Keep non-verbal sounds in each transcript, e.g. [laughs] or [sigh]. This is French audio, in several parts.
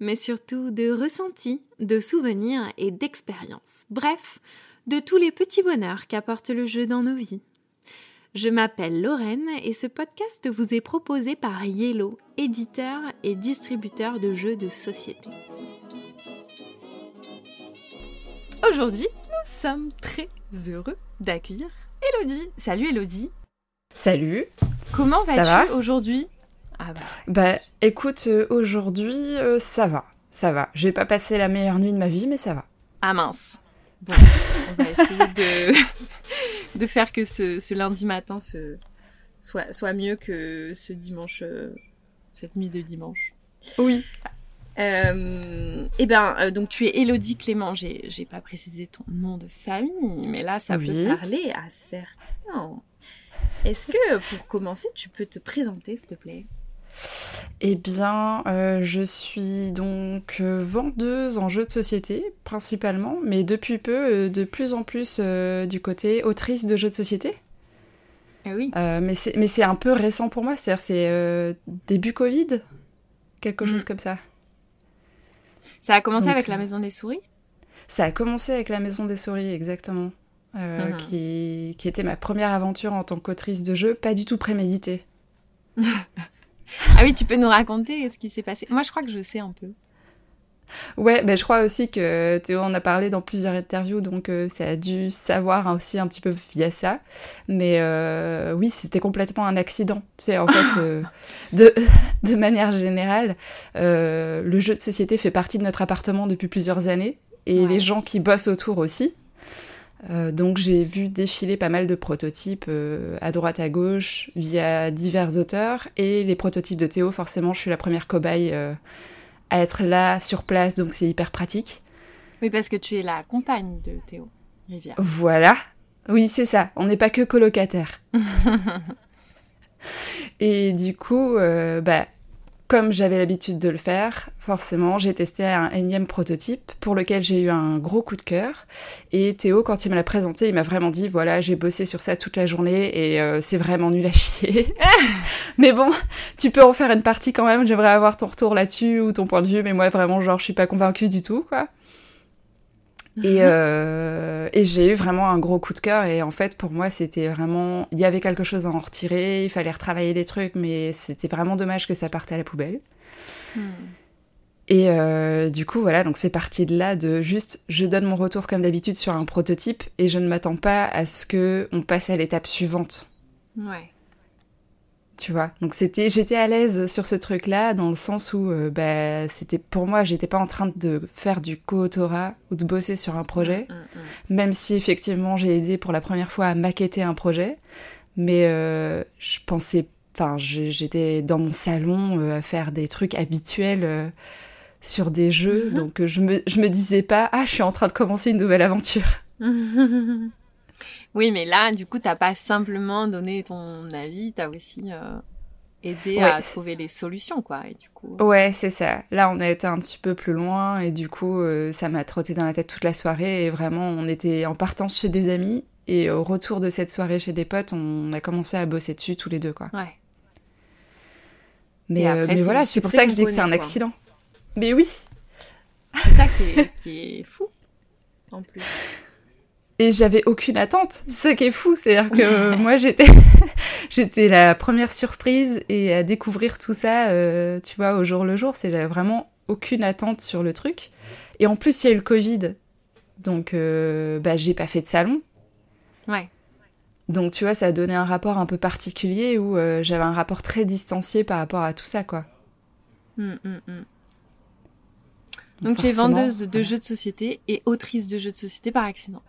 mais surtout de ressentis, de souvenirs et d'expériences. Bref, de tous les petits bonheurs qu'apporte le jeu dans nos vies. Je m'appelle Lorraine et ce podcast vous est proposé par Yellow, éditeur et distributeur de jeux de société. Aujourd'hui, nous sommes très heureux d'accueillir Elodie. Salut Elodie. Salut. Comment vas-tu va? aujourd'hui? Ah bah, Bah écoute, euh, aujourd'hui euh, ça va, ça va. J'ai pas passé la meilleure nuit de ma vie, mais ça va. ah mince. Bon, [laughs] on va essayer de, de faire que ce, ce lundi matin soit, soit mieux que ce dimanche, euh, cette nuit de dimanche. Oui. Euh, eh ben, euh, donc tu es Elodie Clément. J'ai, j'ai pas précisé ton nom de famille, mais là, ça Oui. peut parler à certains. Est-ce que, pour commencer, tu peux te présenter, s'il te plaît? Eh bien, euh, je suis donc euh, vendeuse en jeux de société principalement, mais depuis peu, euh, de plus en plus euh, du côté autrice de jeux de société. Ah oui. Euh, mais c'est un peu récent pour moi, c'est-à-dire c'est début Covid, quelque Mhm. chose comme ça. Ça a commencé Donc, avec la Maison des Souris? Ça a commencé avec la Maison des Souris, exactement. Euh, qui, qui était ma première aventure en tant qu'autrice de jeu, pas du tout préméditée. [laughs] [laughs] Ah oui, tu peux nous raconter ce qui s'est passé Moi, je crois que je sais un peu. Ouais, ben je crois aussi que Théo en a parlé dans plusieurs interviews, donc euh, ça a dû savoir aussi un petit peu via ça. Mais euh, oui, c'était complètement un accident. C'est en fait, euh, [laughs] de, de manière générale, le jeu de société fait partie de notre appartement depuis plusieurs années, et Ouais. les gens qui bossent autour aussi. Euh, donc j'ai vu défiler pas mal de prototypes euh, à droite à gauche via divers auteurs et les prototypes de Théo forcément je suis la première cobaye euh, à être là sur place donc c'est hyper pratique. Oui, parce que tu es la compagne de Théo Rivière. Voilà. Oui, c'est ça. On n'est pas que colocataires. [laughs] Et du coup, bah, comme j'avais l'habitude de le faire, forcément, j'ai testé un énième prototype pour lequel j'ai eu un gros coup de cœur. Et Théo, quand il me l'a présenté, il m'a vraiment dit, voilà, j'ai bossé sur ça toute la journée et euh, c'est vraiment nul à chier. [laughs] mais bon, tu peux en faire une partie quand même. J'aimerais avoir ton retour là-dessus ou ton point de vue, mais moi, vraiment, genre, je suis pas convaincue du tout, quoi. Et, euh, et j'ai eu vraiment un gros coup de cœur. Et en fait pour moi c'était vraiment il y avait quelque chose à en retirer. Il fallait retravailler des trucs mais c'était vraiment dommage que ça parte à la poubelle. Hmm. et euh, du coup voilà donc c'est parti de là de juste je donne mon retour comme d'habitude sur un prototype et je ne m'attends pas à ce que on passe à l'étape suivante. Ouais. Tu vois. Donc c'était j'étais à l'aise sur ce truc là dans le sens où euh, bah c'était pour moi j'étais pas en train de faire du co-autorat ou de bosser sur un projet. Hmm, hmm. même si effectivement j'ai aidé pour la première fois à maqueter un projet, mais euh, je pensais, enfin j'étais dans mon salon euh, à faire des trucs habituels sur des jeux, donc euh, je me, je me disais pas, ah je suis en train de commencer une nouvelle aventure. [laughs] oui, mais là, du coup, t'as pas simplement donné ton avis, t'as aussi euh, aidé Ouais, à trouver les solutions, quoi. Et du coup, Ouais, c'est ça. Là on a été un petit peu plus loin et du coup euh, ça m'a trotté dans la tête toute la soirée et vraiment on était en partant chez des amis et au retour de cette soirée chez des potes on a commencé à bosser dessus tous les deux quoi. ouais. Mais, euh, mais voilà, c'est pour ça que je dis que c'est un quoi. accident. Mais oui, C'est ça qui est, qui est fou, en plus. Et j'avais aucune attente. C'est ça qui est fou, c'est-à-dire que moi j'étais [laughs] j'étais la première surprise et à découvrir tout ça, euh, tu vois, au jour le jour, c'est j'avais vraiment aucune attente sur le truc. Et en plus, il y a eu le Covid, donc euh, bah j'ai pas fait de salon. Ouais. Donc tu vois, ça a donné un rapport un peu particulier où euh, j'avais un rapport très distancié par rapport à tout ça, quoi. Hmm, hmm, hmm. Donc tu es vendeuse de, de jeux de société et autrice de jeux de société par accident.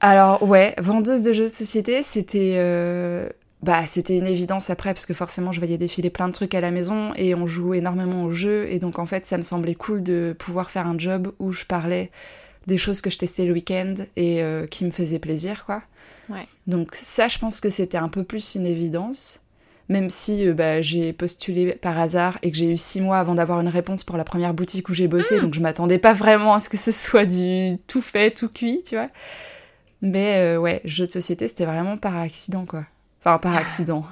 Alors ouais, vendeuse de jeux de société, c'était euh, bah c'était une évidence après parce que forcément je voyais défiler plein de trucs à la maison et on joue énormément au jeu et donc en fait ça me semblait cool de pouvoir faire un job où je parlais des choses que je testais le week-end et euh, qui me faisaient plaisir quoi. Ouais. Donc ça je pense que c'était un peu plus une évidence même si euh, bah, j'ai postulé par hasard et que j'ai eu six mois avant d'avoir une réponse pour la première boutique où j'ai bossé, donc je m'attendais pas vraiment à ce que ce soit du tout fait, tout cuit, tu vois. Mais euh, ouais, jeu de société, c'était vraiment par accident, quoi. Enfin, par accident.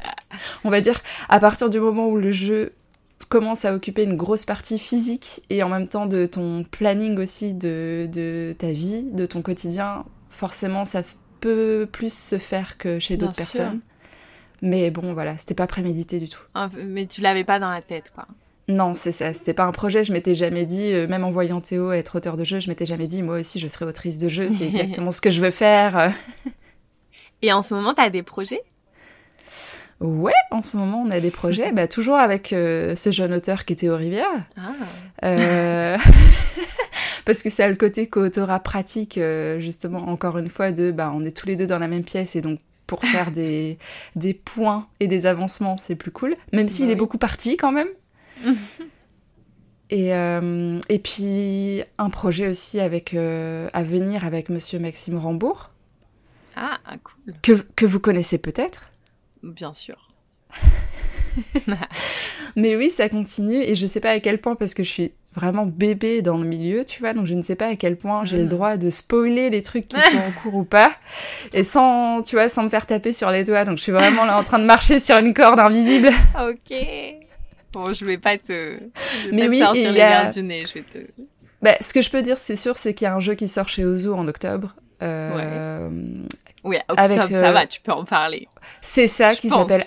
[laughs] On va dire, à partir du moment où le jeu commence à occuper une grosse partie physique et en même temps de ton planning aussi de, de ta vie, de ton quotidien, forcément ça peut plus se faire que chez d'autres sûr. Mais bon, voilà, c'était pas prémédité du tout. Mais tu l'avais pas dans la tête, quoi. Non, c'est ça, c'était pas un projet, je m'étais jamais dit, euh, même en voyant Théo être auteur de jeu, je m'étais jamais dit, moi aussi je serai autrice de jeu, c'est [laughs] exactement ce que je veux faire. [laughs] Et en ce moment, t'as des projets? Ouais, en ce moment on a des projets, bah, toujours avec euh, ce jeune auteur qui est Théo Rivière. Ah, Euh, [laughs] Parce que a le côté co-autorat pratique, justement, encore une fois, de bah, on est tous les deux dans la même pièce et donc pour faire des, [laughs] des points et des avancements, c'est plus cool. Même s'il Bah est beaucoup parti quand même. [laughs] et, euh, et puis un projet aussi avec, euh, à venir avec monsieur Maxime Rambourg, ah, ah, cool. que, que vous connaissez peut-être. Bien sûr. [laughs] [laughs] Mais oui, ça continue et je sais pas à quel point parce que je suis vraiment bébé dans le milieu, tu vois, donc je ne sais pas à quel point j'ai le Mm. droit de spoiler les trucs qui [laughs] sont en cours ou pas et sans, tu vois, sans me faire taper sur les doigts. Donc je suis vraiment là en train de marcher sur une corde invisible. [laughs] Ok. Bon, je vais pas te, je vais Mais pas te oui, sortir les y a- du nez. Je vais te. Bah, ce que je peux dire, c'est sûr, c'est qu'il y a un jeu qui sort chez Ozo en octobre. Euh, Oui, Avec, ça euh, va, tu peux en parler. C'est ça Je qui s'appelle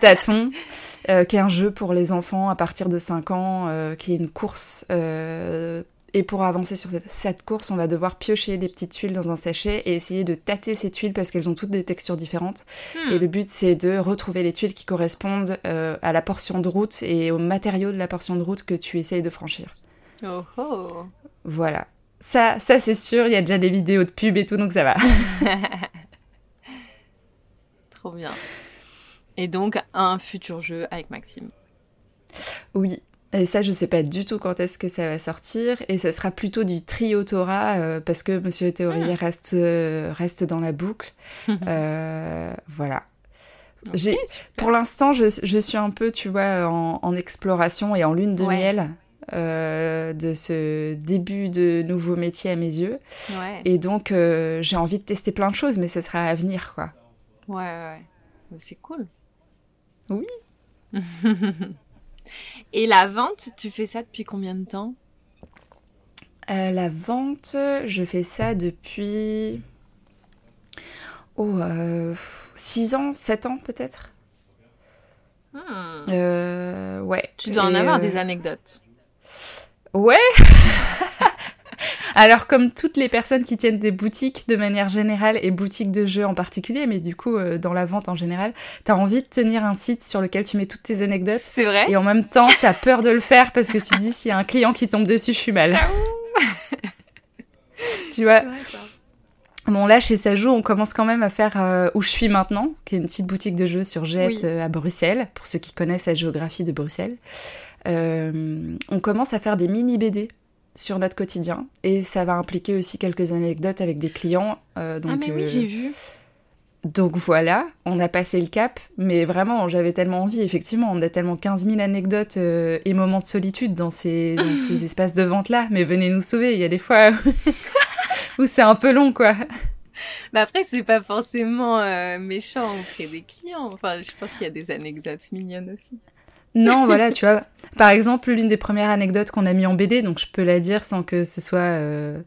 tâtons, [laughs] euh, qui est un jeu pour les enfants à partir de 5 ans, euh, qui est une course. et pour avancer sur cette, course, on va devoir piocher des petites tuiles dans un sachet et essayer de tâter ces tuiles parce qu'elles ont toutes des textures différentes. Hmm. Et le but, c'est de retrouver les tuiles qui correspondent euh, à la portion de route et au matériau de la portion de route que tu essayes de franchir. Oh oh. Voilà. Ça, ça c'est sûr, il y a déjà des vidéos de pub et tout, donc ça va. [laughs] Trop bien. Et donc, un futur jeu avec Maxime. Oui. Et ça, je sais pas du tout quand est-ce que ça va sortir. Et ça sera plutôt du trio Torah, euh, parce que Monsieur Théorie reste, euh, reste dans la boucle. [laughs] Euh, voilà. Pour l'instant, je, je suis un peu, tu vois, en, en exploration et en lune de Ouais. miel euh, de ce début de nouveau métier à mes yeux. Ouais. Et donc, euh, j'ai envie de tester plein de choses, mais ça sera à venir, quoi. Ouais, ouais, C'est cool. Oui. [laughs] Et la vente, tu fais ça depuis combien de temps? Euh, la vente, je fais ça depuis. Oh, 6 ans, 7 ans peut-être Hmm. euh, Ouais. Tu dois en avoir euh, des anecdotes. Ouais [laughs] Alors, comme toutes les personnes qui tiennent des boutiques de manière générale et boutiques de jeux en particulier, mais du coup, euh, dans la vente en général, t'as envie de tenir un site sur lequel tu mets toutes tes anecdotes. C'est vrai Et en même temps, t'as peur de le faire parce que tu te dis s'il y a un client qui tombe dessus, je suis mal. [laughs] tu vois C'est vrai, ça. Bon, là, chez Sajou, on commence quand même à faire euh, où je suis maintenant, qui est une petite boutique de jeux sur Jet Oui. euh, à Bruxelles, pour ceux qui connaissent la géographie de Bruxelles. Euh, on commence à faire des mini BD sur notre quotidien, et ça va impliquer aussi quelques anecdotes avec des clients. euh, donc, ah, mais oui, euh, j'ai vu. donc voilà, on a passé le cap, mais vraiment, j'avais tellement envie, effectivement, on a tellement 15 000 anecdotes euh, et moments de solitude dans ces, dans ces [laughs] espaces de vente-là, mais venez nous sauver, il y a des fois où [laughs] c'est un peu long, quoi. Mais après, c'est pas forcément euh, méchant auprès des clients. Enfin, je pense qu'il y a des anecdotes mignonnes aussi. Non, voilà, tu vois. Par exemple, l'une des premières anecdotes qu'on a mis en BD, donc je peux la dire sans que ce soit euh,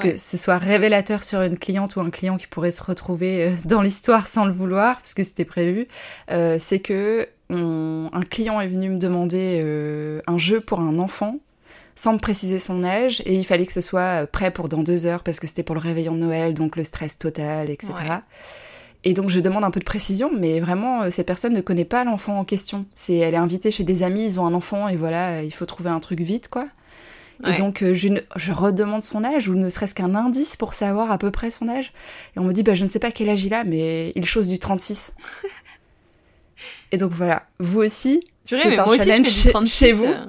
que Ouais. ce soit révélateur sur une cliente ou un client qui pourrait se retrouver euh, dans l'histoire sans le vouloir, parce que c'était prévu. euh, c'est que on- un client est venu me demander euh, un jeu pour un enfant sans me préciser son âge et il fallait que ce soit euh, prêt pour dans deux heures parce que c'était pour le réveillon de Noël, donc le stress total, etc. Ouais. Et donc je demande un peu de précision, mais vraiment euh, cette personne ne connaît pas l'enfant en question. C'est, elle est invitée chez des amis, ils ont un enfant et voilà, euh, il faut trouver un truc vite quoi. Et donc, euh, je, je, redemande son âge, ou ne serait-ce qu'un indice pour savoir à peu près son âge. Et on me dit, bah, je ne sais pas quel âge il a, mais il chose du 36. [laughs] et donc voilà, vous aussi, c'est un challenge chez, chez, vous. Euh.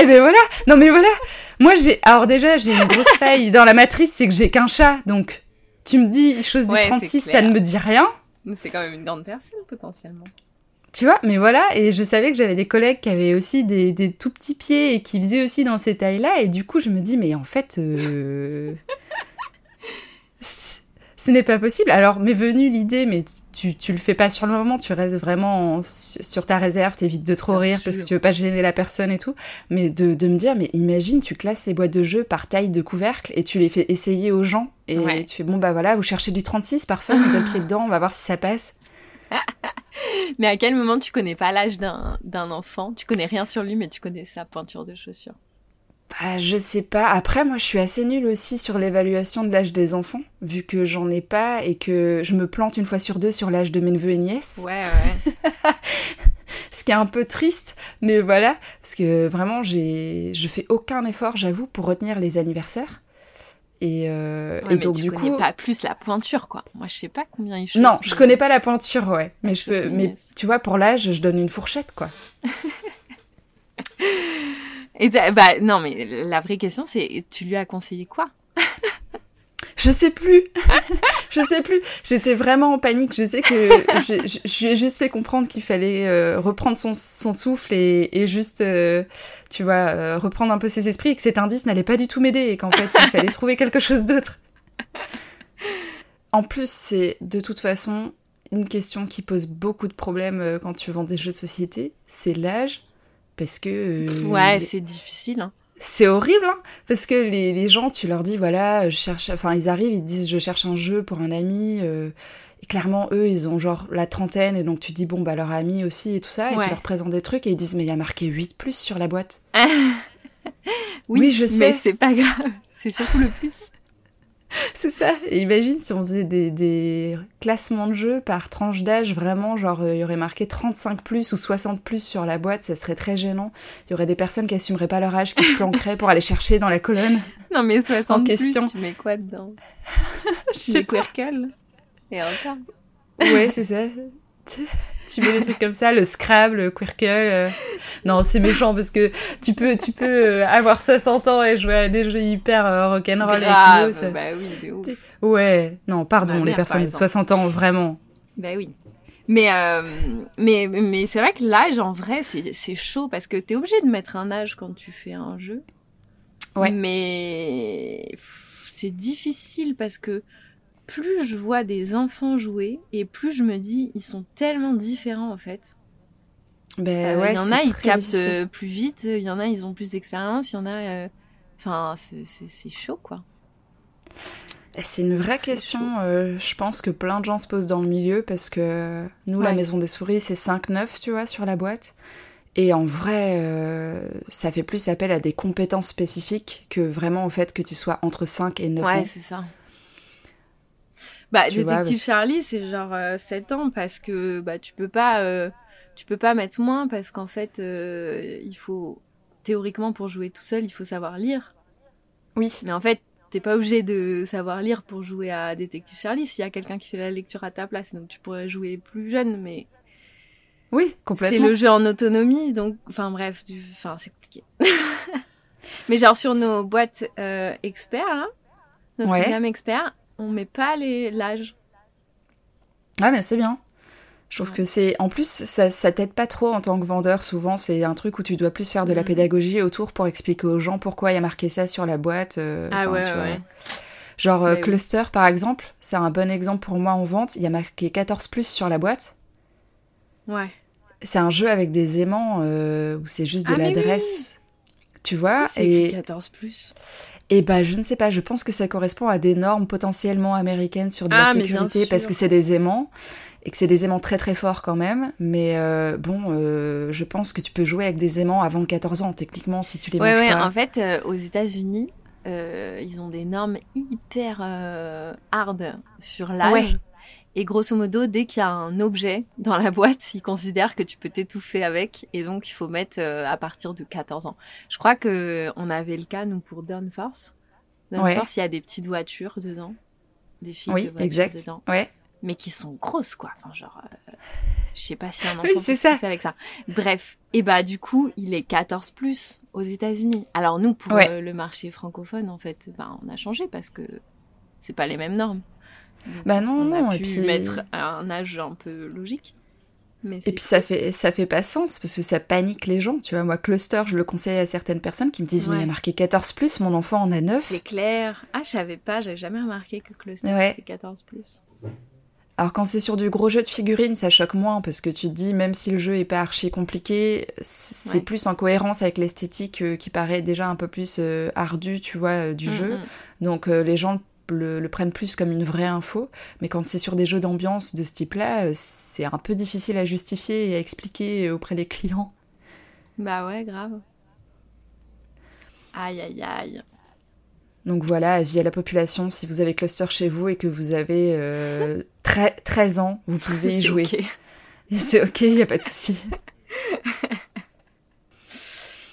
Eh ben voilà, non mais voilà, moi j'ai, alors déjà j'ai une grosse [laughs] faille dans la matrice, c'est que j'ai qu'un chat, donc tu me dis chose du 36, ça ne me dit rien. Mais c'est quand même une grande personne potentiellement. Tu vois, mais voilà, et je savais que j'avais des collègues qui avaient aussi des, des, tout petits pieds et qui faisaient aussi dans ces tailles-là, et du coup je me dis, mais en fait, euh... ce n'est pas possible. Alors m'est venue l'idée, mais tu, tu le fais pas sur le moment, tu restes vraiment sur ta réserve, t'évites de trop rire parce que tu veux pas gêner la personne et tout, mais de, de, me dire, mais imagine, tu classes les boîtes de jeux par taille de couvercle et tu les fais essayer aux gens, et tu fais, bon bah voilà, vous cherchez du 36, parfait, on met le pied dedans, on va voir si ça passe. mais à quel moment tu connais pas l'âge d'un enfant? Tu connais rien sur lui, mais tu connais sa pointure de chaussures. Bah, je sais pas. Après, moi, je suis assez nulle aussi sur l'évaluation de l'âge des enfants, vu que j'en ai pas et que je me plante une fois sur deux sur l'âge de mes neveux et nièces. Ouais, ouais. [laughs] Ce qui est un peu triste, mais voilà, parce que vraiment, j'ai, je fais aucun effort, j'avoue, pour retenir les anniversaires. Et, euh, et donc du coup, pas plus la pointure quoi. Moi je sais pas combien il. Non, je connais pas la pointure ouais, mais je peux mais tu vois pour l'âge, je donne une fourchette quoi. [laughs] et bah non mais la vraie question c'est tu lui as conseillé quoi? [laughs] Je sais plus. [laughs] je sais plus. J'étais vraiment en panique. Je sais que je, lui ai juste fait comprendre qu'il fallait euh, reprendre son, son, souffle et, et juste, euh, tu vois, euh, reprendre un peu ses esprits et que cet indice n'allait pas du tout m'aider et qu'en fait, il fallait [laughs] trouver quelque chose d'autre. En plus, c'est de toute façon une question qui pose beaucoup de problèmes quand tu vends des jeux de société. C'est l'âge. Parce que. ouais, c'est difficile. Hein c'est horrible, hein parce que les, les, gens, tu leur dis, voilà, je cherche, enfin, ils arrivent, ils te disent, je cherche un jeu pour un ami, euh, et clairement, eux, ils ont genre la trentaine, et donc tu dis, bon, bah, leur ami aussi, et tout ça, et tu leur présentes des trucs, et ils disent, mais il y a marqué 8 plus sur la boîte. [laughs] oui, je sais. Mais c'est pas grave, c'est surtout le plus. [laughs] c'est ça. Et imagine si on faisait des, des classements de jeux par tranche d'âge, vraiment, genre, euh, il y aurait marqué 35 plus ou 60 plus sur la boîte, ça serait très gênant. Il y aurait des personnes qui assumeraient pas leur âge, qui se planqueraient pour aller chercher dans la colonne. [laughs] Non, mais 60 en question. plus, tu mets quoi dedans [laughs] Je sais pas. Et encore. Ouais, c'est ça tu mets des trucs comme ça, le Scrabble, le Quirkle. Euh. Non, c'est méchant parce que tu peux, tu peux euh, avoir 60 ans et jouer à des jeux hyper euh, rock'n'roll avec ça... Bah oui, ouf. Ouais, non, pardon, les personnes de 60 ans, vraiment. Bah oui. Mais, mais, mais c'est vrai que l'âge, en vrai, c'est chaud parce que t'es obligé de mettre un âge quand tu fais un jeu. Ouais. Mais c'est difficile parce que plus je vois des enfants jouer et plus je me dis ils sont tellement différents en fait. Ben euh, ouais, il y en a ils captent euh, plus vite, il y en a ils ont plus d'expérience, il y en a euh, enfin c'est chaud quoi. C'est une vraie question, je pense que plein de gens se posent dans le milieu parce que nous, la maison des souris, c'est 5-9, tu vois, sur la boîte. Et en vrai, ça fait plus appel à des compétences spécifiques que vraiment au fait que tu sois entre 5 et 9 ouais, c'est ça. Bah, Détective Charlie, c'est genre 7 euh, ans parce que bah tu peux pas euh, tu peux pas mettre moins parce qu'en fait euh, il faut théoriquement pour jouer tout seul, il faut savoir lire. Oui. Mais en fait, t'es pas obligé de savoir lire pour jouer à Détective Charlie s'il y a quelqu'un qui fait la lecture à ta place, donc tu pourrais jouer plus jeune mais Oui, complètement. C'est le jeu en autonomie donc enfin bref, du enfin c'est compliqué. [laughs] mais genre sur nos boîtes euh, experts là, notre gamme expert, on met pas l'âge. Ah mais c'est bien. Je trouve que c'est en plus ça, ça t'aide pas trop en tant que vendeur. Souvent c'est un truc où tu dois plus faire de la mm. pédagogie autour pour expliquer aux gens pourquoi il y a marqué ça sur la boîte. Euh, ah ouais, ouais. Genre euh, Cluster par exemple, c'est un bon exemple pour moi en vente. Il y a marqué 14 plus sur la boîte. Ouais. C'est un jeu avec des aimants euh, où c'est juste de ah, l'adresse. Tu vois et 14 plus. Et bah, je ne sais pas, je pense que ça correspond à des normes potentiellement américaines sur de la ah, sécurité parce que c'est des aimants et que c'est des aimants très très forts quand même. Mais euh, bon, euh, je pense que tu peux jouer avec des aimants avant 14 ans, techniquement, si tu les ouais, manges ouais, pas. En fait, euh, aux États-Unis, ils ont des normes hyper hard sur l'âge. Et grosso modo, dès qu'il y a un objet dans la boîte, ils considèrent que tu peux t'étouffer avec. Et donc, il faut mettre euh, à partir de 14 ans. Je crois que on avait le cas, nous, pour Downforce. Downforce, il y a des petites voitures dedans. Des filles oui, de voitures exact. dedans. Ouais. Mais qui sont grosses, quoi. Enfin, genre, euh, je sais pas si un enfant Oui, peut ça. avec ça. Bref. Et bah, du coup, il est 14 plus aux États-Unis. Alors, nous, pour Ouais. euh, le marché francophone, en fait, bah, on a changé parce que c'est pas les mêmes normes. Donc, Bah non, on a non, pu et puis- mettre un âge un peu logique. Mais Et puis ça fait ça fait pas sens parce que ça panique les gens, tu vois. Moi, Cluster, je le conseille à certaines personnes qui me disent mais il y a marqué 14 plus, mon enfant en a 9. C'est clair. Ah, je savais pas, j'avais jamais remarqué que Cluster Ouais. c'était 14 plus. Alors quand c'est sur du gros jeu de figurines, ça choque moins parce que tu te dis même si le jeu est pas archi compliqué, c'est Ouais. plus en cohérence avec l'esthétique euh, qui paraît déjà un peu plus euh, ardue, tu vois, euh, du Mm, jeu. mm. Donc les gens le, le prennent plus comme une vraie info. Mais quand c'est sur des jeux d'ambiance de ce type-là, euh, c'est un peu difficile à justifier et à expliquer auprès des clients. Bah ouais, grave. Aïe, aïe, aïe. Donc voilà, avis à la population, si vous avez Cluster chez vous et que vous avez euh, [laughs] tre- 13 ans, vous pouvez y jouer. ok. Et [laughs] C'est ok, il n'y a pas de souci. [laughs]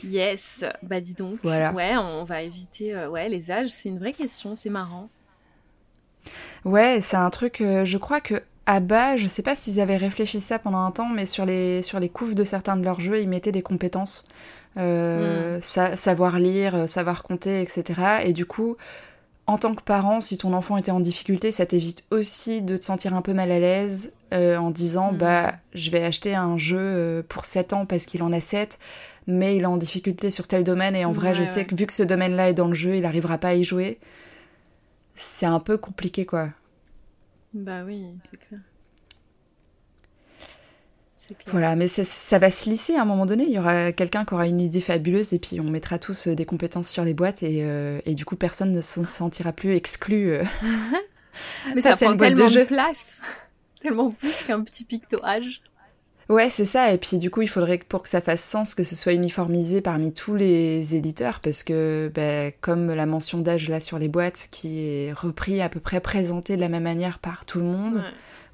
Yes. Bah dis donc. Voilà. Ouais, on va éviter. euh, ouais, les âges, c'est une vraie question, c'est marrant. Ouais, c'est un truc, euh, je crois que à bas, je sais pas s'ils avaient réfléchi ça pendant un temps, mais sur les, sur les couves de certains de leurs jeux, ils mettaient des compétences. Euh, sa- savoir lire, euh, savoir compter, etc. Et du coup, en tant que parent, si ton enfant était en difficulté, ça t'évite aussi de te sentir un peu mal à l'aise euh, en disant Mhm. bah je vais acheter un jeu pour 7 ans parce qu'il en a 7, mais il est en difficulté sur tel domaine et en vrai Ouais, je ouais. sais que vu que ce domaine-là est dans le jeu, il arrivera pas à y jouer. C'est un peu compliqué quoi. Bah oui, c'est clair. Voilà, mais ça, va se lisser à un moment donné. Il y aura quelqu'un qui aura une idée fabuleuse et puis on mettra tous euh, des compétences sur les boîtes et, euh, et du coup personne ne se sentira plus exclu. euh. [laughs] Mais Ça, ça, c'est prend une boîte de tellement de, jeu. place. [laughs] tellement plus qu'un petit pictoage. Ouais, c'est ça. Et puis du coup, il faudrait que pour que ça fasse sens que ce soit uniformisé parmi tous les éditeurs parce que ben, comme la mention d'âge là sur les boîtes qui est repris à peu près présenté de la même manière par tout le monde Ouais.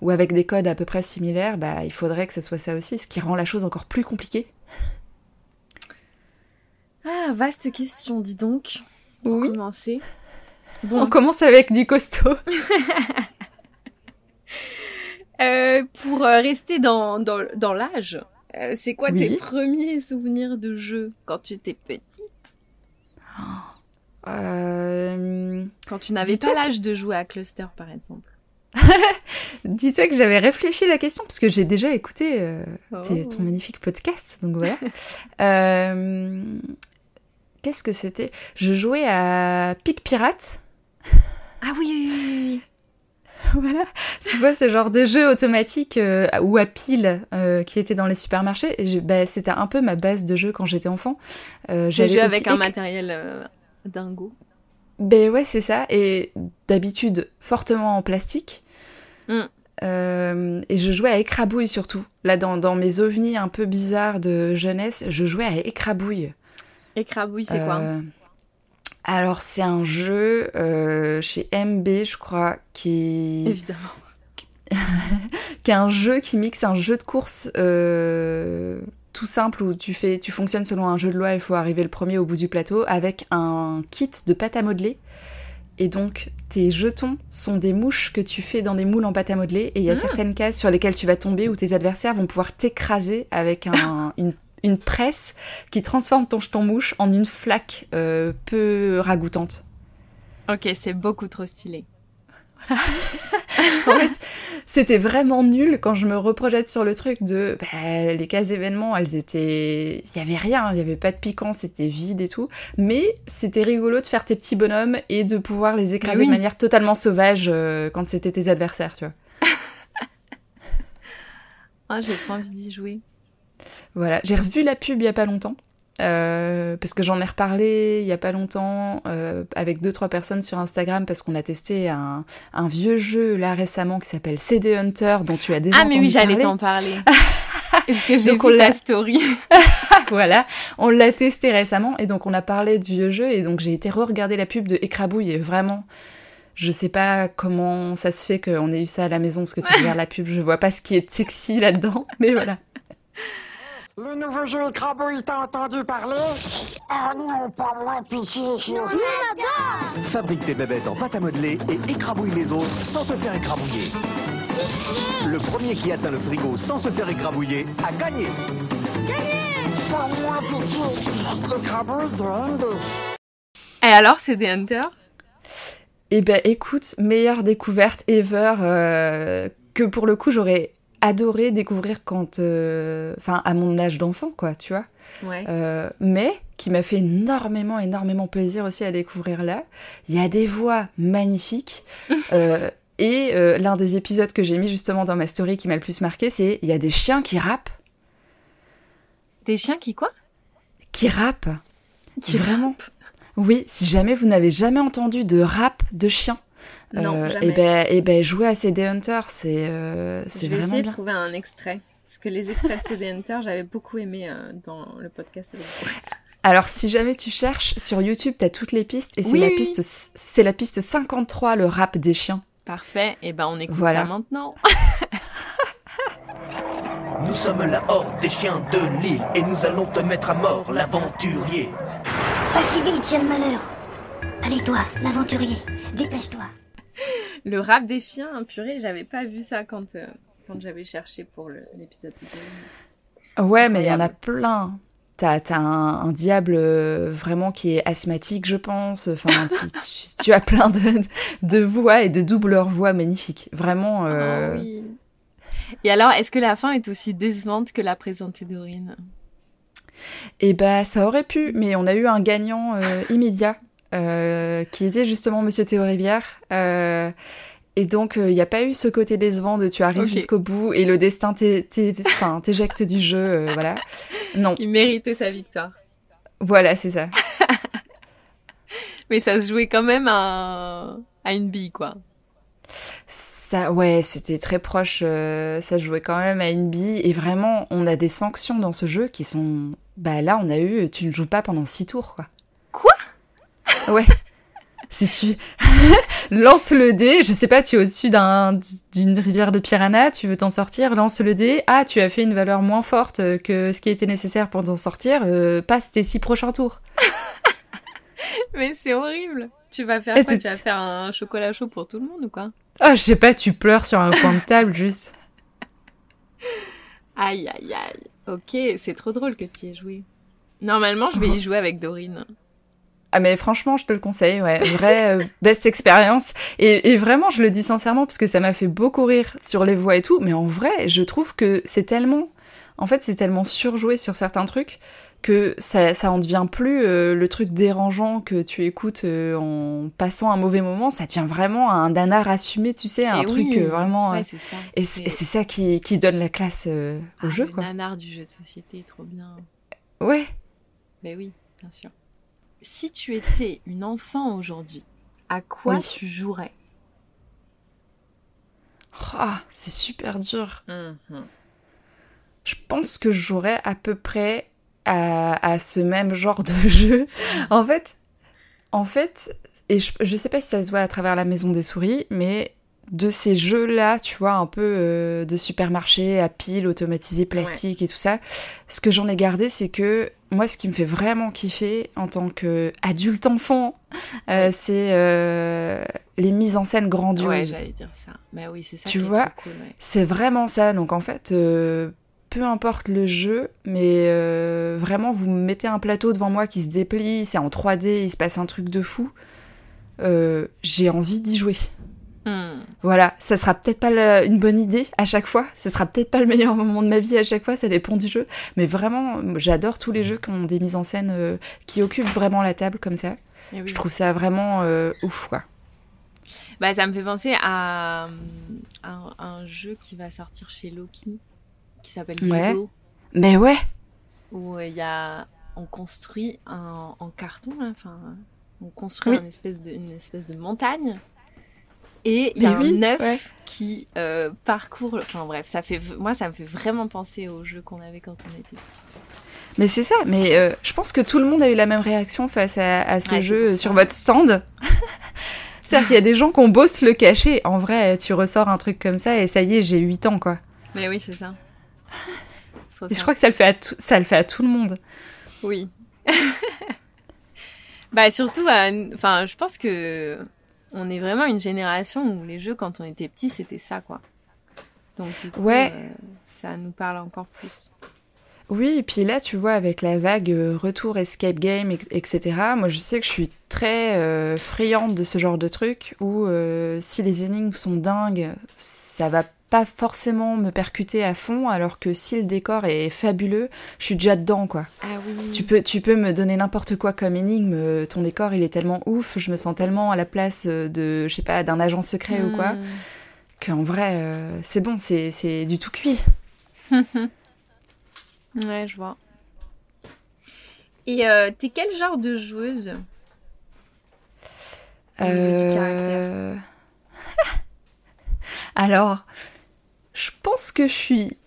ou avec des codes à peu près similaires, bah, il faudrait que ce soit ça aussi, ce qui rend la chose encore plus compliquée. Ah, vaste question, dis donc. Pour Oui. commencer. On commence avec du costaud. [laughs] euh, pour euh, rester dans, dans, dans l'âge, euh, c'est quoi tes premiers souvenirs de jeu quand tu étais petite? Euh, Quand tu n'avais pas que- l'âge de jouer à Cluster, par exemple [laughs] Dis-toi que j'avais réfléchi à la question parce que j'ai déjà écouté tes- Oh. ton magnifique podcast, donc voilà. [laughs] Qu'est-ce que c'était? Je jouais à Pic Pirate. Ah oui, oui, oui, oui. [laughs] voilà. Tu vois ce genre de jeu automatique euh, ou à pile euh, qui était dans les supermarchés. Bah, C'était un peu ma base de jeu quand j'étais enfant. Euh, J'ai joué avec un matériel euh, dingo. Ben ouais, c'est ça. Et d'habitude, fortement en plastique. Mm. Euh, et je jouais à écrabouille surtout. Là, dans, dans mes ovnis un peu bizarres de jeunesse, je jouais à écrabouille. Écrabouille, c'est quoi Alors, c'est un jeu euh, chez MB, je crois, qui, Évidemment. [laughs] qui est un jeu qui mixe un jeu de course euh, tout simple où tu, fais, tu fonctionnes selon un jeu de loi, il faut arriver le premier au bout du plateau, avec un kit de pâte à modeler. Et donc, tes jetons sont des mouches que tu fais dans des moules en pâte à modeler. Et il y a Ah. certaines cases sur lesquelles tu vas tomber où tes adversaires vont pouvoir t'écraser avec un- [laughs] une, une presse qui transforme ton jeton mouche en une flaque euh, peu ragoûtante. Ok, c'est beaucoup trop stylé. [laughs] En fait, c'était vraiment nul quand je me reprojette sur le truc de bah, les cases événements, elles étaient. Il y avait rien, il y avait pas de piquant, c'était vide et tout. Mais c'était rigolo de faire tes petits bonhommes et de pouvoir les écraser Oui. de manière totalement sauvage euh, quand c'était tes adversaires, tu vois. [laughs] Ah, j'ai trop envie d'y jouer. Voilà, j'ai revu la pub il y a pas longtemps. euh, parce que j'en ai reparlé il y a pas longtemps euh, avec deux trois personnes sur Instagram parce qu'on a testé un, un vieux jeu là récemment qui s'appelle CD Hunter dont tu as déjà Ah, mais oui, j'allais t'en parler. [laughs] Parce que j'ai vu l'a- story. [laughs] voilà, on l'a testé récemment et donc on a parlé du vieux jeu et donc j'ai été re-regarder la pub de Écrabouille et vraiment Je sais pas comment ça se fait qu'on ait eu ça à la maison, parce que tu [laughs] regardes la pub, je vois pas ce qui est sexy là-dedans, mais voilà. Le nouveau jeu Écrabouille, t'as entendu parler? Ah non, pas moi, pitié, Fabrique tes bébêtes en pâte à modeler et écrabouille les autres sans se faire écrabouiller. Le premier qui atteint le frigo sans se faire écrabouiller a gagné. Pas moi, pitié Écrabouille de Hunter. Et alors, c'est des Hunters? Eh ben, écoute, meilleure découverte ever euh, que pour le coup j'aurais adoré découvrir quand, euh, enfin, à mon âge d'enfant, quoi, tu vois. Ouais. Euh, mais qui m'a fait énormément, énormément plaisir aussi à découvrir là. Il y a des voix magnifiques. [laughs] euh, et l'un des épisodes que j'ai mis justement dans ma story qui m'a le plus marqué, c'est il y a des chiens qui rappent, Des chiens qui quoi? Qui rappent. Qui Vraiment. Oui, si jamais vous n'avez jamais entendu de rap de chiens, Non, jamais. et ben, et ben, jouez à CD Hunter, c'est euh, c'est Je vais vraiment essayer bien. de trouver un extrait. Parce que les extraits de CD Hunter, j'avais beaucoup aimé euh, dans le podcast. Alors, si jamais tu cherches sur YouTube, t'as toutes les pistes et c'est Oui, la oui. piste, c'est la piste 53, le rap des chiens. Parfait. Et ben, on écoute Voilà. ça maintenant. [laughs] Nous sommes la horde des chiens de l'île et nous allons te mettre à mort, l'aventurier. Pas si vite, jeune malheur. Allez, toi, l'aventurier, dépêche-toi. Le rap des chiens, hein, purée, j'avais pas vu ça quand, euh, quand j'avais cherché pour l'épisode. Ouais, mais il y en a plein. T'as un, un diable euh, vraiment qui est asthmatique, je pense. Enfin, [laughs] tu, as plein de, de voix et de doubleurs voix magnifiques. Vraiment. euh, Oh oui. Et alors, est-ce que la fin est aussi décevante que la présentée Dorine? Et bah, ça aurait pu, mais on a eu un gagnant euh, immédiat euh, qui était justement Monsieur Théo Rivière. Euh, et donc, il n'y a pas eu ce côté décevant de tu arrives jusqu'au bout et le destin t'éjecte du jeu. euh, voilà. Non, Il méritait sa victoire. voilà, c'est ça. [laughs] Mais ça se jouait quand même à, à une bille, quoi. Ça, ouais, c'était très proche. euh, ça jouait quand même à une bille. Et vraiment, on a des sanctions dans ce jeu qui sont. Bah là, on a eu. Tu ne joues pas pendant six tours. Quoi Ouais. [laughs] si tu [laughs] lances le dé, je sais pas, tu es au-dessus d'un, d'une rivière de piranha, tu veux t'en sortir, lance le dé. Ah, tu as fait une valeur moins forte que ce qui était nécessaire pour t'en sortir. euh, passe tes six prochains tours. [laughs] Mais c'est horrible. Tu vas faire quoi? Tu vas faire un chocolat chaud pour tout le monde ou quoi? Ah, je sais pas, tu pleures sur un coin de table juste. Aïe, aïe, aïe. Ok, c'est trop drôle que tu y aies joué. Normalement, je vais y jouer avec Dorine. Ah mais franchement, je te le conseille, ouais, vraie euh, [laughs] best expérience. Et, et vraiment, je le dis sincèrement parce que ça m'a fait beaucoup rire sur les voix et tout. Mais en vrai, je trouve que c'est tellement, en fait, c'est tellement surjoué sur certains trucs que ça, ça en devient plus euh, le truc dérangeant que tu écoutes euh, en passant un mauvais moment. Ça devient vraiment un nanar assumé, tu sais, un truc vraiment. Ouais, c'est ça. et c'est ça qui, qui donne la classe au Ah, jeu, le quoi. nanar du jeu de société, trop bien. Ouais. Mais oui, bien sûr. Si tu étais une enfant aujourd'hui, à quoi Oui. tu jouerais? Ah, c'est super dur. Mhm. Je pense que je jouerais à peu près à, à ce même genre de [laughs] jeu. En fait, en fait, et je, je sais pas si ça se voit à travers la maison des souris, mais de ces jeux-là, tu vois, un peu euh, de supermarché à pile, automatisé, plastique et tout ça, ce que j'en ai gardé, c'est que moi, ce qui me fait vraiment kiffer en tant qu'adulte enfant, euh, c'est euh, les mises en scène grandioses. Ouais, j'allais dire ça. Bah oui, c'est ça Tu qui vois trop cool, ouais. C'est vraiment ça. Donc en fait, euh, peu importe le jeu, mais vraiment, vous me mettez un plateau devant moi qui se déplie, c'est en 3D, il se passe un truc de fou. J'ai envie d'y jouer. Hmm. Voilà, ça sera peut-être pas la- une bonne idée à chaque fois, ça sera peut-être pas le meilleur moment de ma vie à chaque fois, ça dépend du jeu. Mais vraiment, j'adore tous les jeux qui ont des mises en scène euh, qui occupent vraiment la table comme ça. Eh oui. Je trouve ça vraiment euh, ouf, quoi. Bah, ça me fait penser à, à un, jeu qui va sortir chez Loki, qui s'appelle Ouais. Lego, Mais ouais, où euh, il y a, on construit un, en carton, là, enfin, on construit Oui. un espèce de, une espèce de montagne, et il y a oui, un œuf ouais. qui euh, parcourt, enfin bref, ça fait, moi ça me fait vraiment penser au jeu qu'on avait quand on était petit. Mais c'est ça, mais euh, je pense que tout le monde a eu la même réaction face à, à ce Ouais, jeu sur votre stand. [laughs] C'est-à-dire qu'il y a des gens qui ont beau se le cacher. En vrai, tu ressors un truc comme ça et ça y est, j'ai 8 ans, quoi. Mais oui, c'est ça. [laughs] Et je crois que ça le fait à tout, ça le fait à tout le monde. Oui. [laughs] bah surtout, enfin, je pense que on est vraiment une génération où les jeux, quand on était petit, c'était ça, quoi. Donc du coup, Ouais. euh, ça nous parle encore plus. Oui, et puis là, tu vois, avec la vague euh, retour escape game, et- etc., moi, je sais que je suis très euh, friande de ce genre de truc où si les énigmes sont dingues, ça va pas forcément me percuter à fond, alors que si le décor est fabuleux, je suis déjà dedans, quoi. Ah oui. Tu peux, tu peux me donner n'importe quoi comme énigme, euh, ton décor, il est tellement ouf, je me sens tellement à la place euh, de, je sais pas, d'un agent secret ou quoi, Hmm. qu'en vrai, euh, c'est bon, c'est c'est du tout cuit. [laughs] Ouais, je vois. Et euh, t'es quel genre de joueuse? Du caractère. [laughs] Alors, je pense que je suis.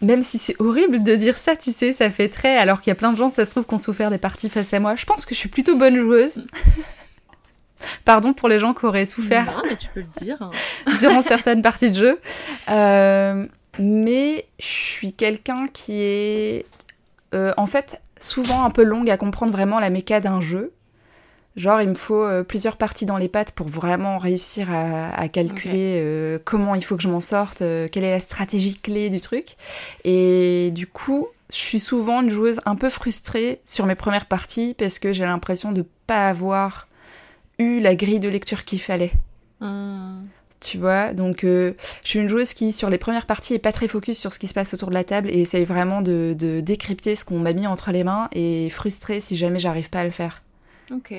Même si c'est horrible de dire ça, tu sais, ça fait très. Alors qu'il y a plein de gens, ça se trouve, qui ont souffert des parties face à moi. Je pense que je suis plutôt bonne joueuse. [laughs] Pardon pour les gens qui auraient souffert Non, mais tu peux le dire. hein. [laughs] durant certaines parties de jeu. Euh, mais je suis quelqu'un qui est, euh, en fait, souvent un peu longue à comprendre vraiment la méca d'un jeu. Genre, il me faut euh, plusieurs parties dans les pattes pour vraiment réussir à, à calculer euh, comment il faut que je m'en sorte, euh, quelle est la stratégie clé du truc. Et du coup, je suis souvent une joueuse un peu frustrée sur mes premières parties parce que j'ai l'impression de pas avoir eu la grille de lecture qu'il fallait Hmm. tu vois. Donc, euh, je suis une joueuse qui, sur les premières parties, est pas très focus sur ce qui se passe autour de la table et essaye vraiment de, de décrypter ce qu'on m'a mis entre les mains et frustrée si jamais j'arrive pas à le faire. Ok.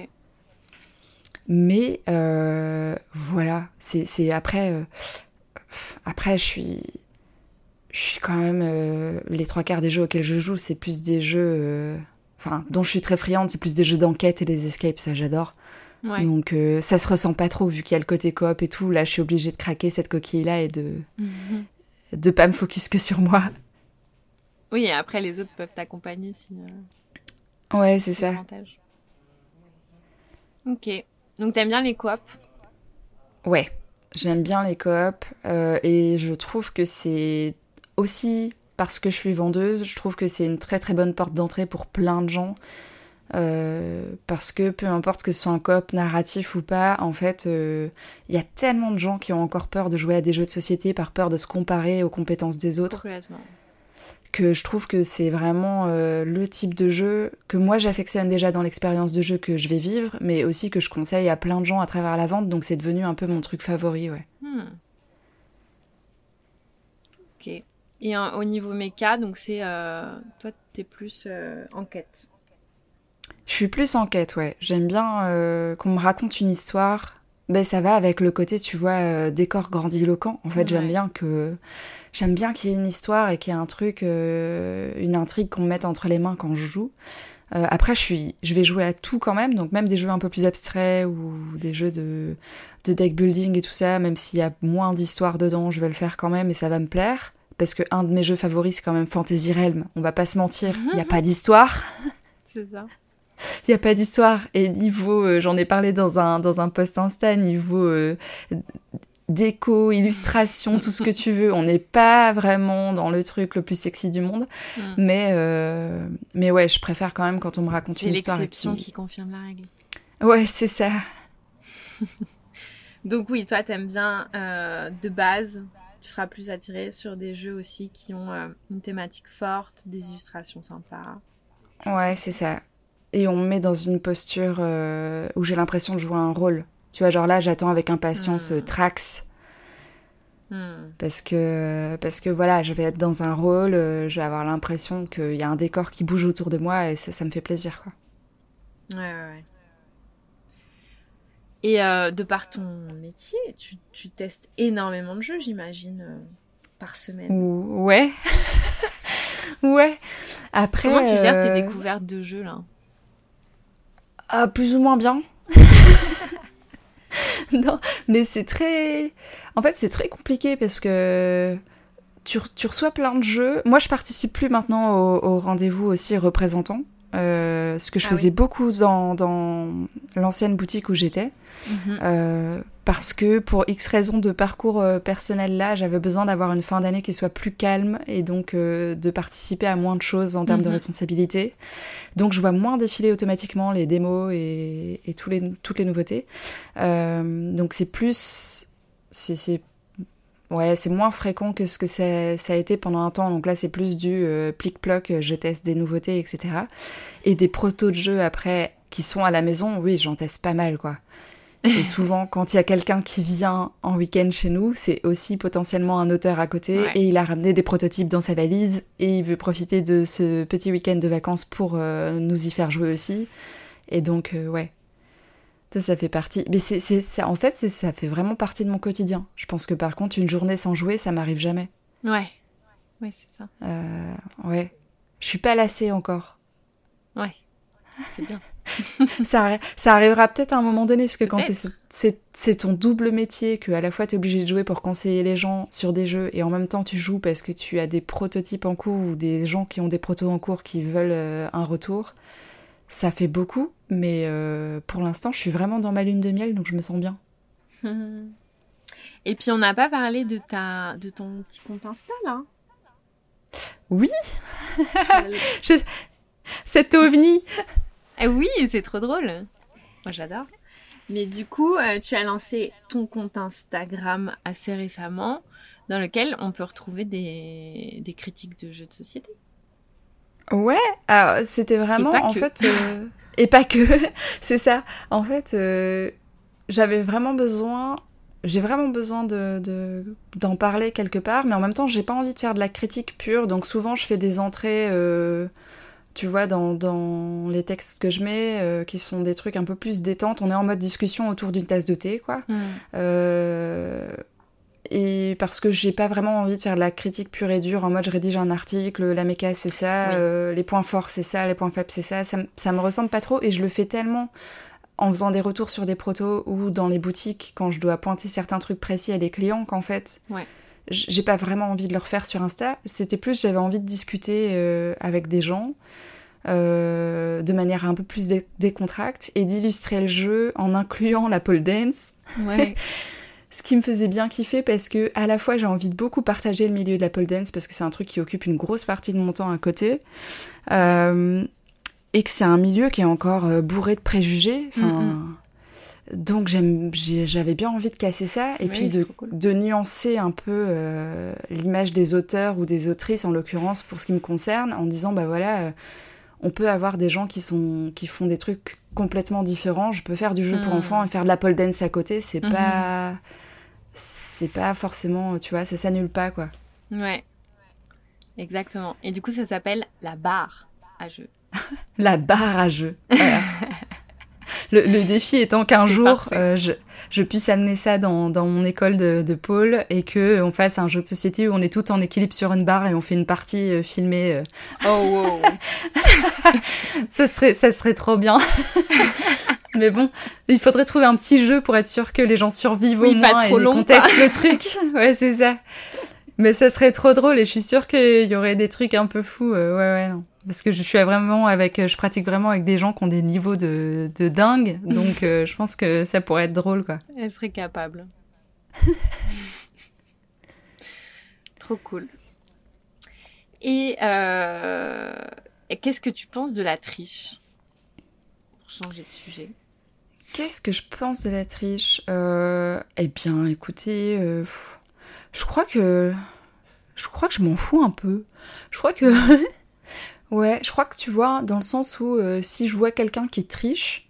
Mais euh, voilà, c'est après, euh, après je suis, je suis quand même euh, les trois quarts des jeux auxquels je joue, c'est plus des jeux, enfin dont je suis très friande, c'est plus des jeux d'enquête et des escapes, ça j'adore. Ouais. Donc ça se ressent pas trop vu qu'il y a le côté coop et tout. Là, je suis obligée de craquer cette coquille là et de Mhm. de pas me focus que sur moi. Oui, et après les autres peuvent t'accompagner si Ouais, c'est ça. Ok. Donc t'aimes bien les coops Ouais, j'aime bien les coops euh, et je trouve que c'est aussi parce que je suis vendeuse, je trouve que c'est une très très bonne porte d'entrée pour plein de gens. Euh, parce que peu importe que ce soit un coop narratif ou pas, en fait, euh, il y a tellement de gens qui ont encore peur de jouer à des jeux de société par peur de se comparer aux compétences des autres. Complètement. Que je trouve que c'est vraiment euh, le type de jeu que moi j'affectionne déjà dans l'expérience de jeu que je vais vivre, mais aussi que je conseille à plein de gens à travers la vente, donc c'est devenu un peu mon truc favori, ouais. Hmm. Ok. Et au niveau méca, donc c'est euh, toi t'es plus euh, enquête. Je suis plus enquête, ouais. J'aime bien euh, qu'on me raconte une histoire. Ben ça va avec le côté, tu vois, euh, décor grandiloquent. En fait, j'aime bien que j'aime bien qu'il y ait une histoire et qu'il y ait un truc, euh, une intrigue qu'on me mette entre les mains quand je joue. Euh, après, je suis, je vais jouer à tout quand même, donc même des jeux un peu plus abstraits ou des jeux de, de deck building et tout ça, même s'il y a moins d'histoire dedans, je vais le faire quand même et ça va me plaire. Parce que un de mes jeux favoris, c'est quand même Fantasy Realm. On va pas se mentir, il n'y a pas d'histoire. [laughs] C'est ça. Il n'y a pas d'histoire. Et niveau, euh, j'en ai parlé dans un, dans un post Insta, niveau euh, déco, illustration, tout ce que tu veux. On n'est pas vraiment dans le truc le plus sexy du monde. Mm. Mais, euh, mais ouais, je préfère quand même quand on me raconte C'est une histoire. et l'exception qui- qui confirme la règle. Ouais, c'est ça. [laughs] Donc oui, toi t'aimes bien euh, de base. Tu seras plus attiré sur des jeux aussi qui ont euh, une thématique forte, des illustrations sympas. Ouais, c'est ça. Et on me met dans une posture où j'ai l'impression de jouer un rôle. Tu vois, genre là, j'attends avec impatience euh, Trax. Hmm. Parce que, parce que voilà, je vais être dans un rôle, euh, je vais avoir l'impression qu'il y a un décor qui bouge autour de moi et ça, ça me fait plaisir, quoi. Ouais, ouais, ouais. Et euh, de par ton métier, tu, tu testes énormément de jeux, j'imagine, euh, par semaine. Ou- Ouais. [laughs] ouais. Après. Comment tu gères tes euh, découvertes de jeux là? Ah, plus ou moins bien. [laughs] [laughs] non, mais c'est très. En fait, c'est très compliqué parce que tu, reçois plein de jeux. Moi, je participe plus maintenant au, au rendez-vous aussi représentant. Euh, ce que je Ah faisais oui. beaucoup dans, dans l'ancienne boutique où j'étais. Mhm. Euh, parce que pour X raisons de parcours euh, personnel là, j'avais besoin d'avoir une fin d'année qui soit plus calme et donc euh, de participer à moins de choses en termes de Mhm. responsabilité. Donc je vois moins défiler automatiquement les démos et, et tous les, toutes les nouveautés. Donc c'est plus... C'est... Ouais, c'est moins fréquent que ce que ça, ça a été pendant un temps. Donc là, c'est plus du euh, plic-ploc, euh, je teste des nouveautés, etc. Et des protos de jeux après qui sont à la maison, oui, j'en teste pas mal, quoi. Et [laughs] souvent, quand il y a quelqu'un qui vient en week-end chez nous, c'est aussi potentiellement un auteur à côté Ouais. et il a ramené des prototypes dans sa valise et il veut profiter de ce petit week-end de vacances pour euh, nous y faire jouer aussi. Et donc, euh, ouais. Ça, ça fait partie. Mais c'est, c'est, ça, en fait, c'est, ça fait vraiment partie de mon quotidien. Je pense que par contre, une journée sans jouer, ça m'arrive jamais. Ouais. Ouais, c'est ça. Euh, ouais. Je suis pas lassée encore. Ouais. C'est bien. [laughs] ça, ça arrivera peut-être à un moment donné, parce que quand c'est ton double métier, que à la fois tu es obligé de jouer pour conseiller les gens sur des jeux, et en même temps tu joues parce que tu as des prototypes en cours ou des gens qui ont des protos en cours qui veulent euh, un retour. Ça fait beaucoup, mais euh, pour l'instant je suis vraiment dans ma lune de miel, donc je me sens bien. Et puis on n'a pas parlé de ta de ton petit compte Insta là. Oui, [laughs] cet ovni Ah oui, c'est trop drôle. Moi j'adore. Mais du coup, euh, tu as lancé ton compte Instagram assez récemment, dans lequel on peut retrouver des, des critiques de jeux de société. Ouais, alors c'était vraiment en que. fait euh, [laughs] et pas que [laughs] c'est ça. En fait, euh, j'avais vraiment besoin j'ai vraiment besoin de de- d'en parler quelque part, mais en même temps, j'ai pas envie de faire de la critique pure, donc souvent je fais des entrées euh, tu vois dans dans les textes que je mets euh, qui sont des trucs un peu plus détente, on est en mode discussion autour d'une tasse de thé quoi. Euh, et parce que j'ai pas vraiment envie de faire de la critique pure et dure en mode je rédige un article, la méca c'est ça, Oui. euh, les points forts c'est ça, les points faibles c'est ça, ça, me- ça me ressemble pas trop et je le fais tellement en faisant des retours sur des protos ou dans les boutiques quand je dois pointer certains trucs précis à des clients qu'en fait Ouais. j'ai pas vraiment envie de le refaire sur Insta. C'était plus j'avais envie de discuter euh, avec des gens euh, de manière un peu plus dé- décontracte et d'illustrer le jeu en incluant la pole dance Ouais. [laughs] ce qui me faisait bien kiffer parce que à la fois j'ai envie de beaucoup partager le milieu de la pole dance parce que c'est un truc qui occupe une grosse partie de mon temps à côté euh, et que c'est un milieu qui est encore euh, bourré de préjugés. Enfin, donc j'aime, j'ai- j'avais bien envie de casser ça et Oui, puis de, trop cool. de nuancer un peu euh, l'image des auteurs ou des autrices en l'occurrence pour ce qui me concerne en disant bah voilà. euh, on peut avoir des gens qui sont qui font des trucs complètement différents. Je peux faire du jeu pour Mm. enfants et faire de la pole dance à côté. C'est Mhm. pas c'est pas forcément tu vois ça s'annule pas quoi. Ouais. Exactement. Et du coup, ça s'appelle la barre à jeu. [laughs] La barre à jeu. Voilà. [laughs] le, le défi étant qu'un jour euh, je, je puisse amener ça dans, dans mon école de, de pôle et que on fasse un jeu de société où on est tout en équilibre sur une barre et on fait une partie euh, filmée. euh. Oh wow. [laughs] Ça serait ça serait trop bien. [laughs] Mais bon, il faudrait trouver un petit jeu pour être sûr que les gens survivent Oui, au pas moins trop et long, teste le truc. [laughs] Ouais, c'est ça. Mais ça serait trop drôle et je suis sûre qu'il y aurait des trucs un peu fous. euh, ouais, ouais, non. Parce que je suis vraiment avec, je pratique vraiment avec des gens qui ont des niveaux de, de dingue. [laughs] Donc, euh, je pense que ça pourrait être drôle, quoi. Elle serait capable. [laughs] Trop cool. Et, euh, qu'est-ce que tu penses de la triche? Pour changer de sujet. Qu'est-ce que je pense de la triche? Euh, Eh bien, écoutez, euh, pff, je crois que je crois que je m'en fous un peu. Je crois que [laughs] ouais, je crois que tu vois dans le sens où euh, si je vois quelqu'un qui triche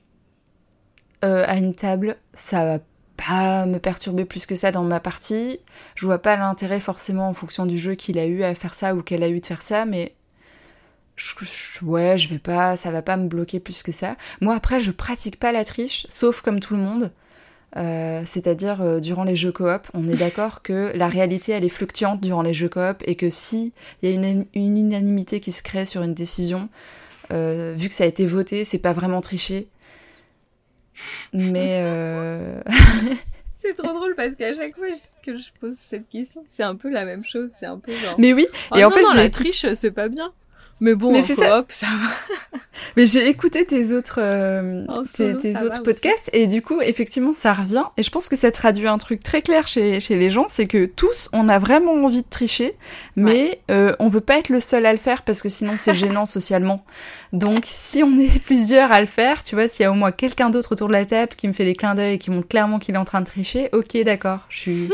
euh, à une table, ça va pas me perturber plus que ça dans ma partie. Je vois pas l'intérêt forcément en fonction du jeu qu'il a eu à faire ça ou qu'elle a eu de faire ça, mais ouais, je vais pas, ça va pas me bloquer plus que ça. Moi après, je pratique pas la triche, sauf comme tout le monde. Euh, c'est-à-dire euh, durant les jeux coop, on est d'accord que la réalité elle est fluctuante durant les jeux coop et que si il y a une, une unanimité qui se crée sur une décision, euh, vu que ça a été voté, c'est pas vraiment triché. Mais euh... [laughs] C'est trop drôle parce qu'à chaque fois que je pose cette question, c'est un peu la même chose. C'est un peu genre. mais oui. Oh et en non, fait, non, la triche, c'est pas bien. Mais bon, Mais en c'est ça. va. [laughs] Mais j'ai écouté tes autres, euh, En tes, autres podcasts et du coup, effectivement, ça revient. Et je pense que ça traduit un truc très clair chez, chez les gens, c'est que tous, on a vraiment envie de tricher, mais euh, on veut pas être le seul à le faire parce que sinon c'est gênant [laughs] socialement. Donc, si on est [laughs] plusieurs à le faire, tu vois, s'il y a au moins quelqu'un d'autre autour de la table qui me fait des clins d'œil et qui montre clairement qu'il est en train de tricher, ok, d'accord, je suis,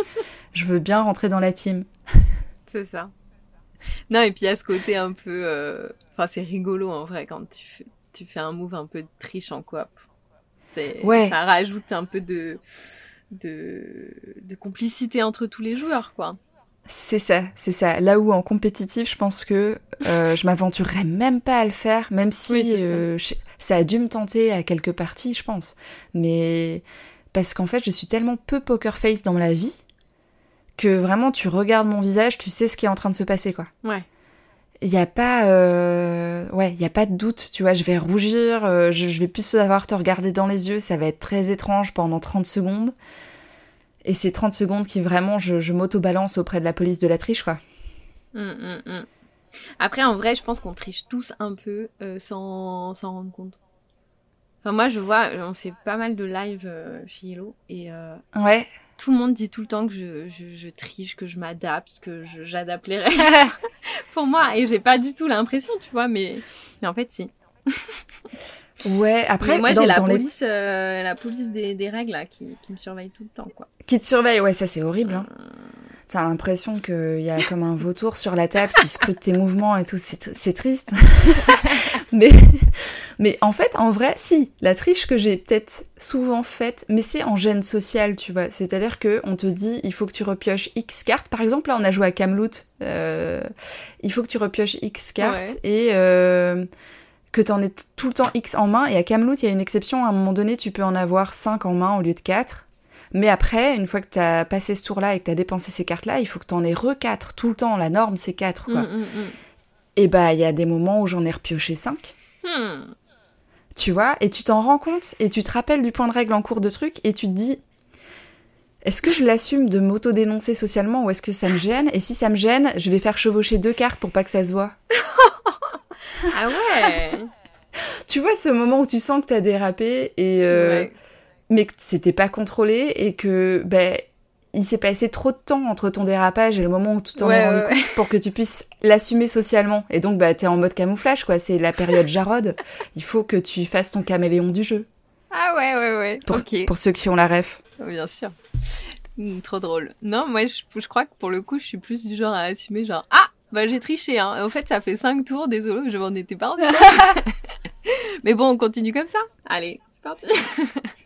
je veux bien rentrer dans la team. C'est ça. [laughs] Non, et puis il y a ce côté un peu... euh, Enfin, c'est rigolo en vrai quand tu fais, tu fais un move un peu de triche en coop. C'est, Ouais. Ça rajoute un peu de, de, de complicité entre tous les joueurs, quoi. C'est ça, c'est ça. Là où en compétitif, je pense que euh, je m'aventurerais même pas à le faire, même si Oui, euh, je- ça a dû me tenter à quelques parties, je pense. Mais parce qu'en fait, je suis tellement peu poker face dans la vie que vraiment, tu regardes mon visage, tu sais ce qui est en train de se passer, quoi. Ouais. Il y a pas, euh... ouais, il y a pas de doute, tu vois. Je vais rougir, euh, je, je vais plus savoir te regarder dans les yeux, ça va être très étrange pendant 30 secondes. Et c'est 30 secondes qui vraiment, je, je m'auto-balance auprès de la police de la triche, quoi. Hum, hum, hum. Après, en vrai, je pense qu'on triche tous un peu euh, sans s'en rendre compte. Enfin, moi, je vois, on fait pas mal de live euh, chez Hello et Ouais. Tout le monde dit tout le temps que je, je, je triche, que je m'adapte, que j'adapte les règles [laughs] pour moi. Et j'ai pas du tout l'impression, tu vois, mais, mais en fait, si. [laughs] Ouais, après, Mais moi, j'ai la les- euh, la police des, des règles là, qui, qui me surveille tout le temps, quoi. qui te surveillent, ouais, ça c'est horrible. Hein. T'as l'impression qu'il y a comme un vautour sur la table qui scrute tes mouvements et tout, c'est tr- c'est triste. [laughs] mais, mais en fait, en vrai, si, la triche que j'ai peut-être souvent faite, mais c'est en gêne sociale, tu vois. C'est-à-dire que on te dit, il faut que tu repioches X cartes. Par exemple, là, on a joué à Camelot, euh, il faut que tu repioches X cartes et euh, que t'en aies t- tout le temps X en main. Et à Camelot, il y a une exception, à un moment donné, tu peux en avoir 5 en main au lieu de 4. Mais après, une fois que t'as passé ce tour-là et que t'as dépensé ces cartes-là, il faut que t'en aies re 4 tout le temps. La norme, c'est 4, quoi. hum, hum, hum. Et bah, il y a des moments où j'en ai repioché 5, Hmm. tu vois, et tu t'en rends compte, et tu te rappelles du point de règle en cours de truc, et tu te dis, est-ce que je l'assume de m'auto-dénoncer socialement, ou est-ce que ça me gêne? Et si ça me gêne, je vais faire chevaucher deux cartes pour pas que ça se voit. [laughs] Ah ouais. Tu vois ce moment où tu sens que t'as dérapé, et euh, Ouais. Mais que c'était pas contrôlé, et que, ben... il s'est passé trop de temps entre ton dérapage et le moment où tu t'en Ouais, es rendu ouais, compte pour que tu puisses l'assumer socialement. Et donc, bah, t'es en mode camouflage, quoi. C'est la période Jarod. Il faut que tu fasses ton caméléon du jeu. Ah ouais, ouais, ouais. Pour, pour ceux qui ont la ref. Bien sûr. Hmm, trop drôle. Non, moi, je, je crois que pour le coup, je suis plus du genre à assumer, genre, ah, bah j'ai triché, hein. Au fait, ça fait cinq tours, désolé, je m'en étais pas rendu compte. [laughs] Mais bon, on continue comme ça. Allez, c'est parti. [laughs]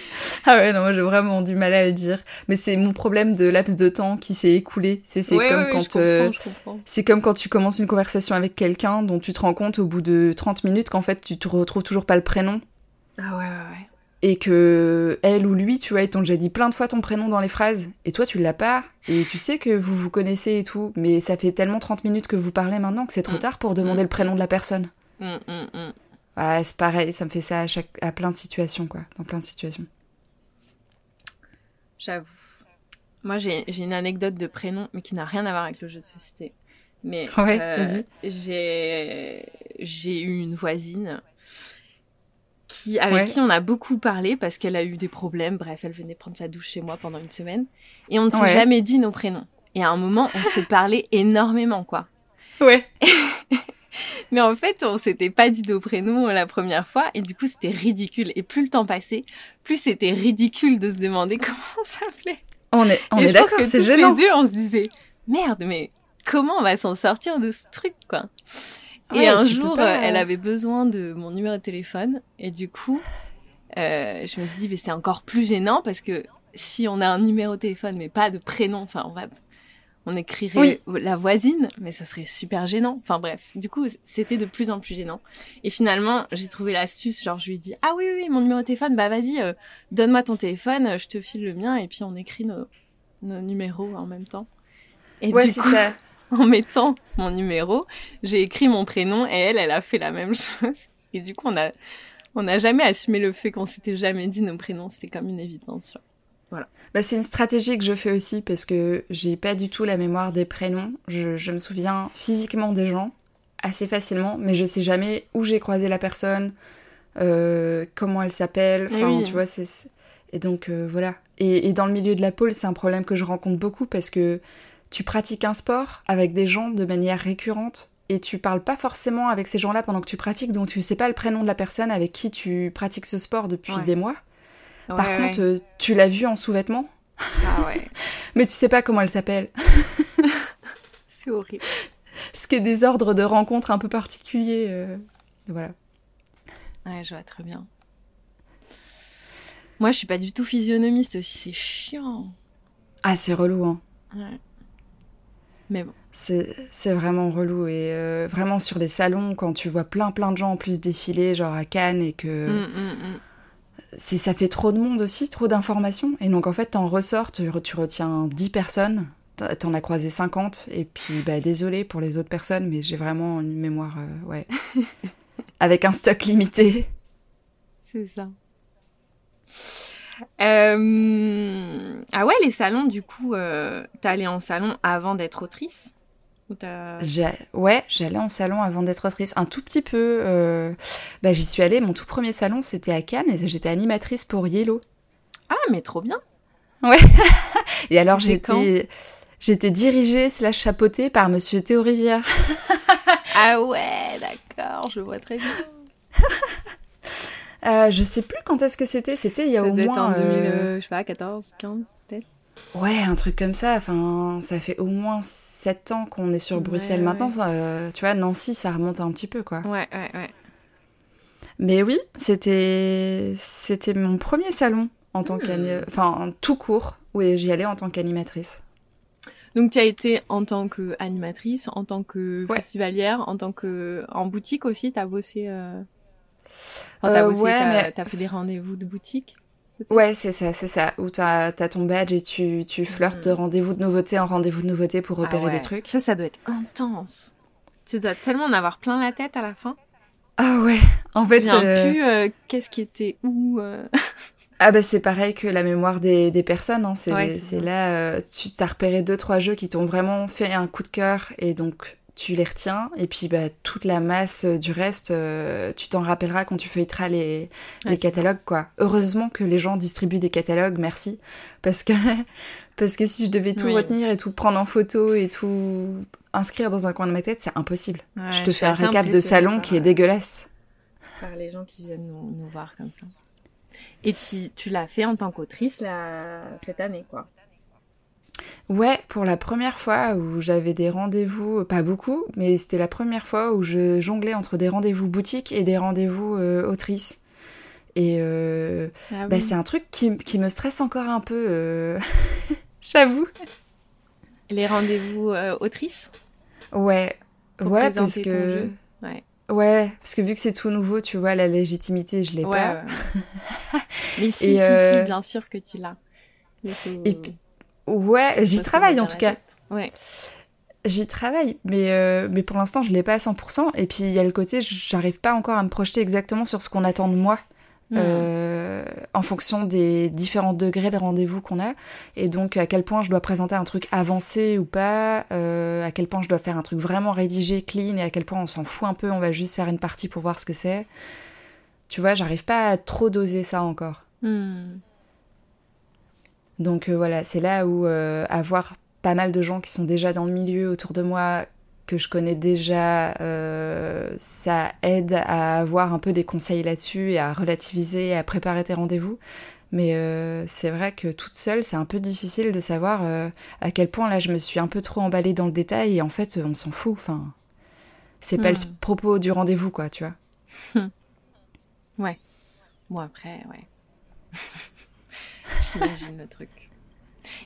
[laughs] Ah ouais, non, moi j'ai vraiment du mal à le dire. Mais c'est mon problème de laps de temps qui s'est écoulé. C'est Ouais, comme ouais, quand euh, c'est comme quand tu commences une conversation avec quelqu'un dont tu te rends compte au bout de 30 minutes qu'en fait tu te retrouves toujours pas le prénom Ah ouais, ouais, ouais. et que elle ou lui, tu vois, ils t'ont déjà dit plein de fois ton prénom dans les phrases et toi tu l'as pas et tu sais que vous vous connaissez et tout, mais ça fait tellement 30 minutes que vous parlez maintenant que c'est trop Mm. tard pour demander Mm. le prénom de la personne. Hum. Ouais, c'est pareil, ça me fait ça à chaque à plein de situations quoi, dans plein de situations. J'avoue. Moi, j'ai une anecdote de prénom, mais qui n'a rien à voir avec le jeu de société. Mais [laughs] Ouais, euh, j'ai j'ai eu une voisine qui avec Ouais. qui on a beaucoup parlé parce qu'elle a eu des problèmes. Bref, elle venait prendre sa douche chez moi pendant une semaine et on ne s'est Ouais. jamais dit nos prénoms. Et à un moment, on se parlait énormément, quoi. Ouais. [laughs] Mais en fait, on s'était pas dit nos prénoms la première fois et du coup, c'était ridicule. Et plus le temps passait, plus c'était ridicule de se demander [laughs] comment on s'appelait. On est on Et est d'accord, que c'est gênant. les deux, on se disait, merde, mais comment on va s'en sortir de ce truc, quoi? Et un jour, pas, euh, elle euh, avait besoin de mon numéro de téléphone, et du coup, euh, je me suis dit, mais c'est encore plus gênant parce que si on a un numéro de téléphone mais pas de prénom, enfin, on va, on écrirait la voisine, mais ça serait super gênant. Enfin bref, du coup, c'était de plus en plus gênant. Et finalement, j'ai trouvé l'astuce, genre je lui ai dit, ah oui, oui, oui, mon numéro de téléphone, bah vas-y, euh, donne-moi ton téléphone, je te file le mien, et puis on écrit nos, nos numéros en même temps. Et Ouais, du coup, ça. [laughs] en mettant mon numéro, j'ai écrit mon prénom et elle, elle a fait la même [laughs] chose. Et du coup, on a, on n'a jamais assumé le fait qu'on s'était jamais dit nos prénoms. C'était comme une évidence. genre. Bah, c'est une stratégie que je fais aussi parce que j'ai pas du tout la mémoire des prénoms. Je, je me souviens physiquement des gens assez facilement, mais je sais jamais où j'ai croisé la personne, euh, comment elle s'appelle. Enfin, oui. tu vois, c'est. c'est- Et donc, euh, voilà. Et, et dans le milieu de la pole, c'est un problème que je rencontre beaucoup parce que tu pratiques un sport avec des gens de manière récurrente et tu parles pas forcément avec ces gens-là pendant que tu pratiques, donc tu sais pas le prénom de la personne avec qui tu pratiques ce sport depuis Ouais. des mois. Par Ouais, contre, euh, tu l'as vue en sous-vêtements, Ah ouais, [laughs] mais tu sais pas comment elle s'appelle. [laughs] c'est horrible. Ce qui est des ordres de rencontres un peu particuliers. euh, Voilà. Ouais, je vois très bien. Moi, je suis pas du tout physionomiste aussi, c'est chiant. Ah, c'est relou, hein. Ouais. Mais bon. C'est c'est vraiment relou. Et euh, vraiment sur les salons, quand tu vois plein plein de gens en plus défiler, genre à Cannes, et que Mm, mm, mm. C'est ça fait trop de monde aussi, trop d'informations. Et donc en fait, t'en ressors, tu, re- tu retiens 10 personnes, t'en- as croisé 50, et puis bah désolé pour les autres personnes, mais j'ai vraiment une mémoire, euh, ouais. [laughs] Avec un stock limité. C'est ça. Euh, Ah ouais, les salons, du coup, euh, t'es allée en salon avant d'être autrice? Ouais, j'allais en salon avant d'être autrice. Un tout petit peu. euh, Bah, J'y suis allée. Mon tout premier salon, c'était à Cannes et j'étais animatrice pour Yellow. Ah, mais trop bien [laughs] Et alors, j'étais. J'étais dirigée slash chapeautée par Monsieur Théo Rivière. [laughs] Ah ouais, d'accord, je vois très bien. [laughs] Euh, je sais plus quand est-ce que c'était. C'était il y a Ça au moins. en 2000, euh, euh, je sais pas, 14, 15 peut-être Ouais, un truc comme ça. Enfin, ça fait au moins 7 ans qu'on est sur Bruxelles. ouais. Maintenant, euh, tu vois, Nancy, ça remonte un petit peu, quoi. Ouais, ouais, ouais. Mais oui, c'était c'était mon premier salon en tant qu'ani... Enfin, tout court, où j'y allais en tant qu'animatrice. Donc tu as été en tant qu'animatrice, en tant que Ouais. festivalière, en tant que... En boutique aussi, t'as bossé... Euh... Enfin, t'as Euh, bossé, ouais, t'as mais- t'as fait des rendez-vous de boutique? Ouais, c'est ça, c'est ça. Où t'as as ton badge et tu, tu flirtes de rendez-vous de nouveauté en rendez-vous de nouveauté pour repérer. Ah ouais. des trucs. Ça, ça doit être intense. Tu dois tellement en avoir plein la tête à la fin. Ah ouais, en tu fait... souviens euh, plus euh, qu'est-ce qui était où. euh? [laughs] Ah bah c'est pareil que la mémoire des, des personnes, hein. c'est Ouais, là, euh, tu t'as repéré deux, trois jeux qui t'ont vraiment fait un coup de cœur et donc tu les retiens et puis bah toute la masse euh, du reste, euh, tu t'en rappelleras quand tu feuilleteras les, les catalogues quoi. Heureusement que les gens distribuent des catalogues, merci, parce que [laughs] parce que si je devais tout Oui. retenir et tout prendre en photo et tout inscrire dans un coin de ma tête, c'est impossible. Ouais, je te fais un récap de salon qui est euh, dégueulasse. Par les gens qui viennent nous, nous voir comme ça. Et tu, tu l'as fait en tant qu'autrice cette année, quoi. Ouais, pour la première fois où j'avais des rendez-vous, pas beaucoup, mais c'était la première fois où je jonglais entre des rendez-vous boutiques et des rendez-vous euh, autrices. Et euh, Ah bah, c'est un truc qui, qui me stresse encore un peu, euh, [laughs] j'avoue. Les rendez-vous euh, autrices? Ouais, Pour ouais, parce que... Ouais. Ouais, parce que vu que c'est tout nouveau, tu vois, la légitimité, je l'ai Ouais, pas. ouais. [laughs] Mais si, Et, si, euh, si, bien sûr que tu l'as. Et Ouais, j'y travaille en tout cas. Ouais. J'y travaille, mais, euh, mais pour l'instant, je l'ai pas à 100%. Et puis, il y a le côté, j'arrive pas encore à me projeter exactement sur ce qu'on attend de moi. Hmm. euh, en fonction des différents degrés de rendez-vous qu'on a. Et donc, à quel point je dois présenter un truc avancé ou pas, euh, à quel point je dois faire un truc vraiment rédigé, clean, et à quel point on s'en fout un peu, on va juste faire une partie pour voir ce que c'est. Tu vois, j'arrive pas à trop doser ça encore. Hmm. Donc euh, voilà, c'est là où euh, avoir pas mal de gens qui sont déjà dans le milieu autour de moi, que je connais déjà, euh, ça aide à avoir un peu des conseils là-dessus et à relativiser et à préparer tes rendez-vous. Mais euh, c'est vrai que toute seule, c'est un peu difficile de savoir euh, à quel point là je me suis un peu trop emballée dans le détail et en fait on s'en fout. Enfin, c'est pas Hmm. le propos du rendez-vous quoi, tu vois. [laughs] Bon, après, ouais. [laughs] [laughs] J'imagine le truc.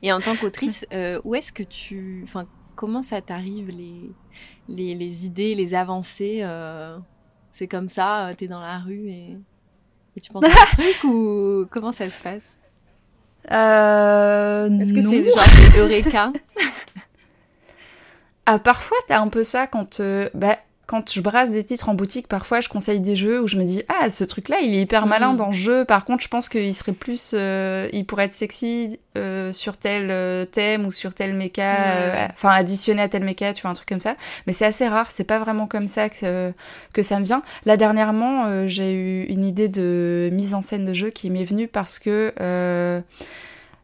Et en tant qu'autrice, euh, où est-ce que tu. Enfin, comment ça t'arrive, les, les, les idées, les avancées euh, C'est comme ça, euh, t'es dans la rue et, et tu penses à un [laughs] truc ou comment ça se passe? Euh, Est-ce que c'est genre [laughs] Eureka? Ah, parfois, t'as un peu ça quand, euh, bah, quand je brasse des titres en boutique, parfois je conseille des jeux où je me dis ah ce truc là il est hyper malin Mhm. dans le jeu. Par contre je pense qu'il serait plus, euh, il pourrait être sexy euh, sur tel euh, thème ou sur tel méca, Ouais. euh, enfin additionné à tel méca, tu vois un truc comme ça. Mais c'est assez rare, c'est pas vraiment comme ça que que ça me vient. Là dernièrement euh, j'ai eu une idée de mise en scène de jeu qui m'est venue parce que euh,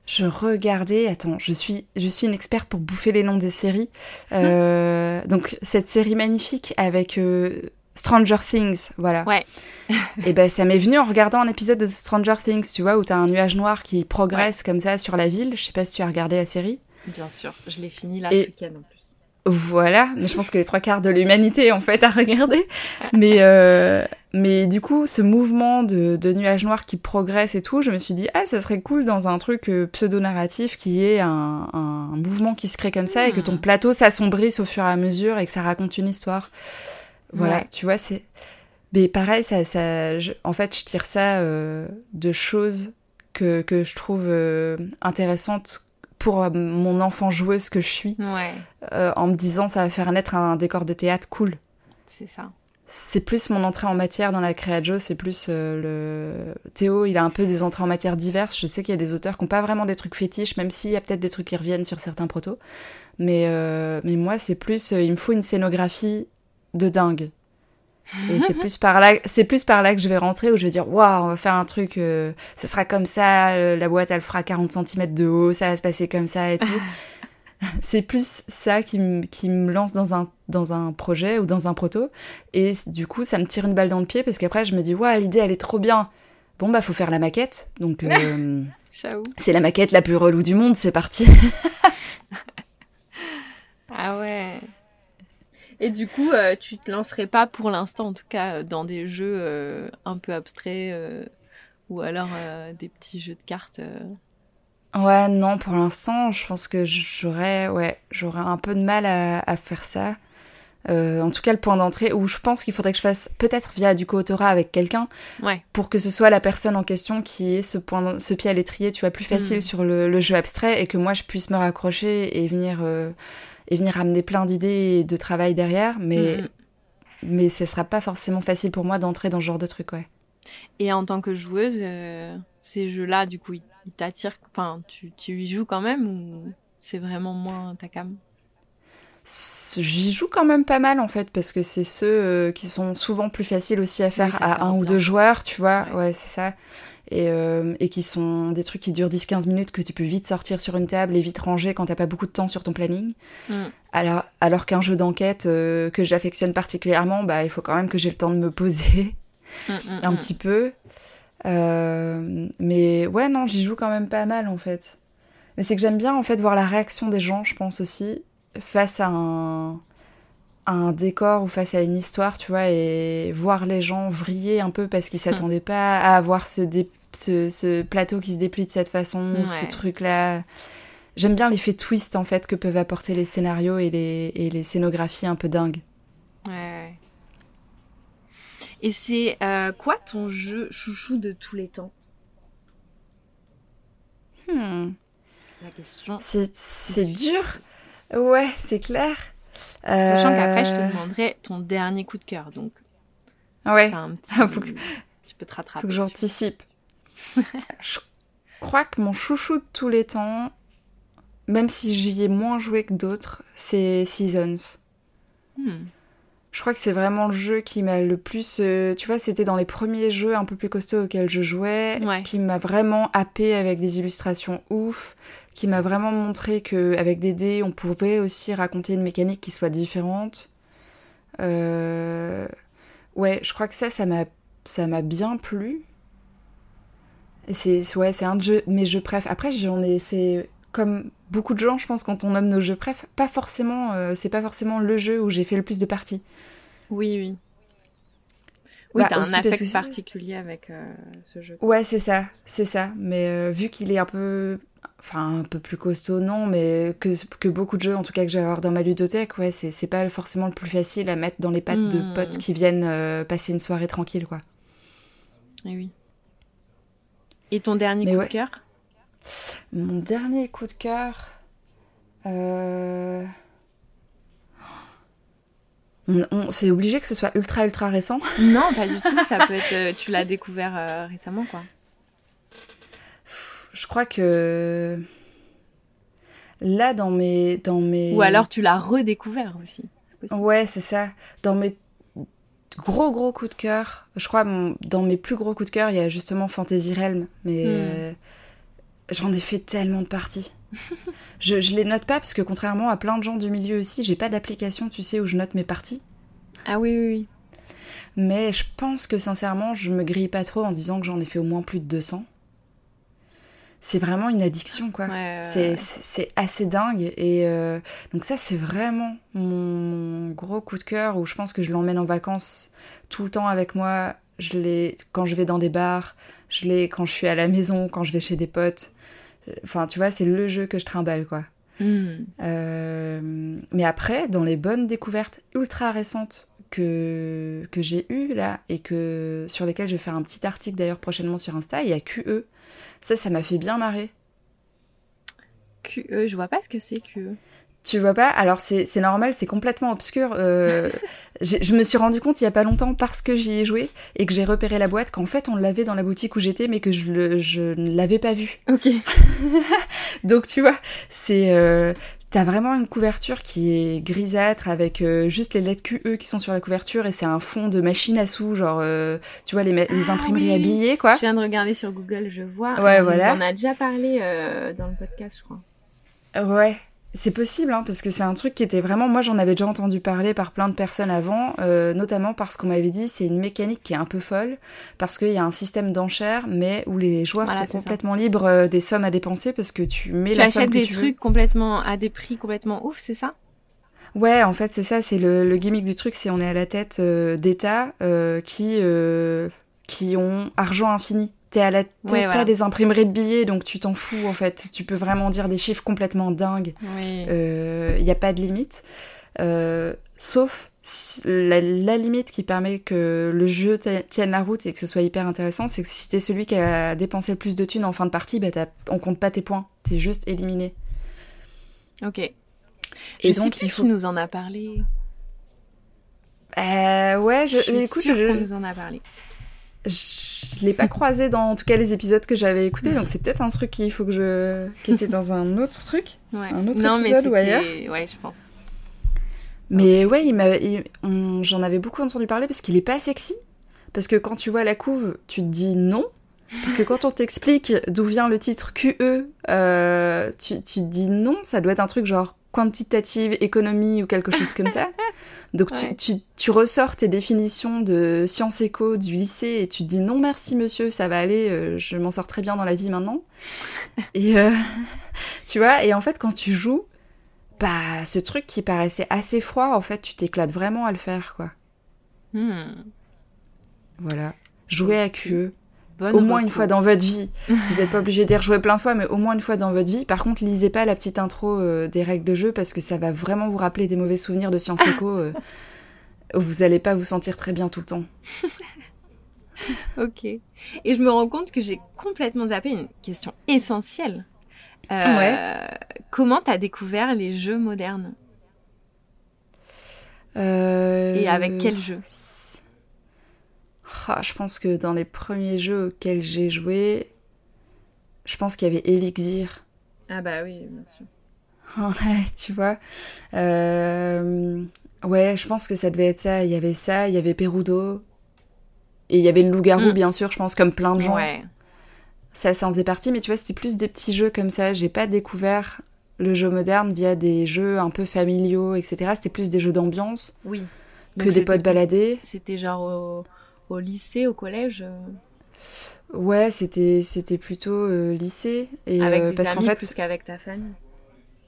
je regardais, attends, je suis, je suis une experte pour bouffer les noms des séries. Euh, [laughs] donc cette série magnifique avec euh, Stranger Things, voilà. Ouais. [laughs] Et ben ça m'est venu en regardant un épisode de Stranger Things, tu vois, où t'as un nuage noir qui progresse comme ça sur la ville. Je sais pas si tu as regardé la série. Bien sûr, je l'ai fini là Et- ce week-end en plus. Voilà, mais je pense que les trois quarts de l'humanité en fait à regarder. [laughs] Mais euh, mais du coup, ce mouvement de, de nuages noirs qui progresse et tout, je me suis dit ah ça serait cool dans un truc euh, pseudo-narratif qui est un, un mouvement qui se crée comme ça et que ton Hmm. plateau s'assombrisse au fur et à mesure et que ça raconte une histoire. Voilà, Ouais. tu vois c'est. Mais pareil, ça, ça, je- en fait, je tire ça euh, de choses que, que je trouve euh, intéressantes pour mon enfant joueuse que je suis Ouais, euh, en me disant ça va faire naître un décor de théâtre cool. c'est ça. C'est plus mon entrée en matière dans la créajo, c'est plus euh, le Théo, il a un peu des entrées en matière diverses. Je sais qu'il y a des auteurs qui n'ont pas vraiment des trucs fétiches, même s'il y a peut-être des trucs qui reviennent sur certains protos. Mais, euh, mais moi, c'est plus, euh, il me faut une scénographie de dingue. Et c'est [laughs] plus par là, c'est plus par là que je vais rentrer où je vais dire, waouh, on va faire un truc, euh, ce sera comme ça, la boîte elle fera 40 cm de haut, ça va se passer comme ça et tout. [laughs] [laughs] c'est plus ça qui me, qui me lance dans un, dans un projet ou dans un proto. Et du coup, ça me tire une balle dans le pied parce qu'après, je me dis, waouh, l'idée elle est trop bien. Bon, bah, faut faire la maquette. Donc, euh, [laughs] Ciao. c'est la maquette la plus relou du monde, c'est parti. [laughs] Ah ouais. Et du coup, euh, tu te lancerais pas pour l'instant, en tout cas, euh, dans des jeux euh, un peu abstraits ou alors des petits jeux de cartes. Ouais, non, pour l'instant, je pense que j'aurais, ouais, j'aurais un peu de mal à, à faire ça. Euh, en tout cas, le point d'entrée où je pense qu'il faudrait que je fasse peut-être via du co-autorat avec quelqu'un Ouais. pour que ce soit la personne en question qui ait ce point, ce pied à l'étrier, tu vois, plus facile Mm. sur le, le jeu abstrait et que moi je puisse me raccrocher et venir, euh, et venir amener plein d'idées et de travail derrière. Mais, Mhm. mais ce sera pas forcément facile pour moi d'entrer dans ce genre de truc, ouais. Et en tant que joueuse, euh, ces jeux-là, du coup, ils ils t'attirent. Enfin, tu, tu y joues quand même ou c'est vraiment moins ta cam? J'y joue quand même pas mal en fait parce que c'est ceux euh, qui sont souvent plus faciles aussi à faire Oui, à un ou deux joueurs, tu vois. Ouais. Ouais, c'est ça. Et, euh, et qui sont des trucs qui durent 10-15 minutes que tu peux vite sortir sur une table et vite ranger quand t'as pas beaucoup de temps sur ton planning. Mm. Alors, alors qu'un jeu d'enquête euh, que j'affectionne particulièrement, bah, il faut quand même que j'ai le temps de me poser Mm, mm, [laughs] un petit peu. Euh, mais ouais, non, j'y joue quand même pas mal en fait. Mais c'est que j'aime bien en fait voir la réaction des gens, je pense aussi, face à un, à un décor ou face à une histoire, tu vois, et voir les gens vriller un peu parce qu'ils s'attendaient pas à avoir ce, dé- ce, ce plateau qui se déplie de cette façon, ce truc-là. J'aime bien l'effet twist en fait que peuvent apporter les scénarios et les, et les scénographies un peu dingues. Ouais, ouais. Et c'est euh, quoi ton jeu chouchou de tous les temps? Hmm. La question. C'est dur. Ouais, c'est clair. Sachant qu'après, je Euh, te demanderai ton dernier coup de cœur. Donc, Ouais, un [laughs] petit... Faut que- tu peux te rattraper. faut que j'anticipe. [laughs] je crois que mon chouchou de tous les temps, même si j'y ai moins joué que d'autres, c'est Seasons. Hmm. Je crois que c'est vraiment le jeu qui m'a le plus. euh, tu vois, c'était dans les premiers jeux un peu plus costauds auxquels je jouais, Ouais. qui m'a vraiment happé avec des illustrations ouf, qui m'a vraiment montré que avec des dés, on pouvait aussi raconter une mécanique qui soit différente. Euh, Ouais, je crois que ça, ça m'a, ça m'a bien plu. Et c'est, ouais, c'est un de mes jeux préf. Après, j'en ai fait comme beaucoup de gens, je pense, quand on nomme nos jeux préf. Pas forcément, euh, c'est pas forcément le jeu où j'ai fait le plus de parties. Oui, oui. Oui, Bah, t'as un affect que- particulier avec euh, ce jeu. Ouais, c'est ça, c'est ça. Mais euh, vu qu'il est un peu, enfin un peu plus costaud, non, mais que, que beaucoup de jeux, en tout cas que je vais avoir dans ma ludothèque, ouais, c'est, pas forcément le plus facile à mettre dans les pattes de Mm. potes qui viennent passer une soirée tranquille, quoi. Eh oui. Et ton dernier Mais coup ouais. de cœur? Mon dernier coup de cœur. euh, c'est obligé que ce soit ultra ultra récent. Non, pas du tout. Ça peut être. euh, tu l'as découvert euh, récemment, quoi. Je crois que là dans mes dans mes Ou alors tu l'as redécouvert aussi. Ouais, c'est ça. Dans mes gros gros coups de cœur, je crois mon- dans mes plus gros coups de cœur, il y a justement Fantasy Realm, mais Hmm. J'en ai fait tellement de parties. [laughs] je, je les note pas parce que contrairement à plein de gens du milieu aussi, j'ai pas d'application, tu sais, où je note mes parties. Ah oui, oui, oui. Mais je pense que sincèrement, je me grille pas trop en disant que j'en ai fait au moins plus de 200. C'est vraiment une addiction, quoi. Ouais, ouais, C'est- ouais. Assez dingue. Et euh, donc ça, c'est vraiment mon gros coup de cœur où je pense que je l'emmène en vacances tout le temps avec moi. Je quand je vais dans des bars, je l'ai quand je suis à la maison, quand je vais chez des potes. Enfin, tu vois, c'est le jeu que je trimballe, quoi. Hmm. Euh, mais après, dans les bonnes découvertes ultra récentes que, que j'ai eues là, et que, sur lesquelles je vais faire un petit article d'ailleurs prochainement sur Insta, il y a QE. Ça, ça m'a fait bien marrer. QE, je vois pas ce que c'est QE. Tu vois pas? Alors c'est normal, c'est complètement obscur. Euh, [laughs] je me suis rendu compte il y a pas longtemps parce que j'y ai joué et que j'ai repéré la boîte qu'en fait on l'avait dans la boutique où j'étais mais que je, le, je ne l'avais pas vue. Ok. [laughs] Donc tu vois, c'est euh, t'as vraiment une couverture qui est grisâtre avec euh, juste les lettres QE qui sont sur la couverture et c'est un fond de machine à sous, genre euh, tu vois les, les Ah imprimeries oui, billets quoi. Je viens de regarder sur Google, je vois. Ouais, on voilà. nous en a déjà parlé euh, dans le podcast, je crois. Ouais, c'est possible, hein, parce que c'est un truc qui était vraiment. Moi, j'en avais déjà entendu parler par plein de personnes avant, euh, notamment parce qu'on m'avait dit c'est une mécanique qui est un peu folle, parce qu'il y a un système d'enchères, mais où les joueurs Voilà, sont ça. complètement libres euh, des sommes à dépenser parce que tu mets Tu la somme achètes que des tu veux. trucs complètement à des prix complètement ouf, c'est ça? Ouais, en fait, c'est ça, c'est le, le gimmick du truc, c'est on est à la tête euh, d'États euh, qui, euh, qui ont argent infini. T'es à la tête Ouais, voilà. t'as des imprimeries de billets, donc tu t'en fous en fait. Tu peux vraiment dire des chiffres complètement dingues. Oui. il n'y a pas de limite. Euh, sauf la, la limite qui permet que le jeu tienne la route et que ce soit hyper intéressant, c'est que si t'es celui qui a dépensé le plus de thunes en fin de partie, bah on compte pas tes points, t'es juste éliminé. Ok. Et je donc sais plus il faut. qui nous en a parlé. Euh, ouais, je, Je suis écoute, sûre je, qu'on nous en a parlé. Je l'ai pas croisé dans en tout cas les épisodes que j'avais écoutés, Mhm. donc c'est peut-être un truc qu'il faut que je. qui était dans un autre truc. Ouais. Un autre non, épisode mais ou ailleurs Ouais, je pense. Mais ouais, il j'en avais beaucoup entendu parler parce qu'il est pas sexy. Parce que quand tu vois la couve, tu te dis non. Parce que quand on t'explique d'où vient le titre QE, euh, tu, tu te dis non, ça doit être un truc genre quantitative économie ou quelque chose comme ça. [laughs] Donc tu- Ouais. tu, tu ressors tes définitions de sciences éco du lycée et tu te dis non merci monsieur, ça va aller, euh, je m'en sors très bien dans la vie maintenant. [laughs] et euh, [laughs] tu vois, et en fait quand tu joues, bah ce truc qui paraissait assez froid, en fait tu t'éclates vraiment à le faire quoi. Hmm. Voilà. Jouer à QE. Bonne au moins une fois dans votre vie. [laughs] Vous n'êtes pas obligé d'y rejouer plein de fois, mais au moins une fois dans votre vie. Par contre, lisez pas la petite intro euh, des règles de jeu parce que ça va vraiment vous rappeler des mauvais souvenirs de Sciences Eco. euh, [laughs] vous allez pas vous sentir très bien tout le temps. [laughs] Ok. Et je me rends compte que j'ai complètement zappé une question essentielle. Euh, Ouais. Comment t'as découvert les jeux modernes? Euh, Et avec quel jeu? Ah, Je pense que dans les premiers jeux auxquels j'ai joué, je pense qu'il y avait Elixir. Ah bah oui, bien sûr. [laughs] Ouais, tu vois. Euh, Ouais, je pense que ça devait être ça. Il y avait ça, il y avait Perudo. Et il y avait le loup-garou, Mm. bien sûr, je pense, comme plein de gens. Ouais. Ça, ça en faisait partie, mais tu vois, c'était plus des petits jeux comme ça. J'ai pas découvert le jeu moderne via des jeux un peu familiaux, etc. C'était plus des jeux d'ambiance Oui. que des potes baladés. C'était genre au, au lycée, au collège, euh, Ouais, c'était c'était plutôt euh, lycée. Et, avec euh, des parce qu'en fait, plus qu'avec ta famille.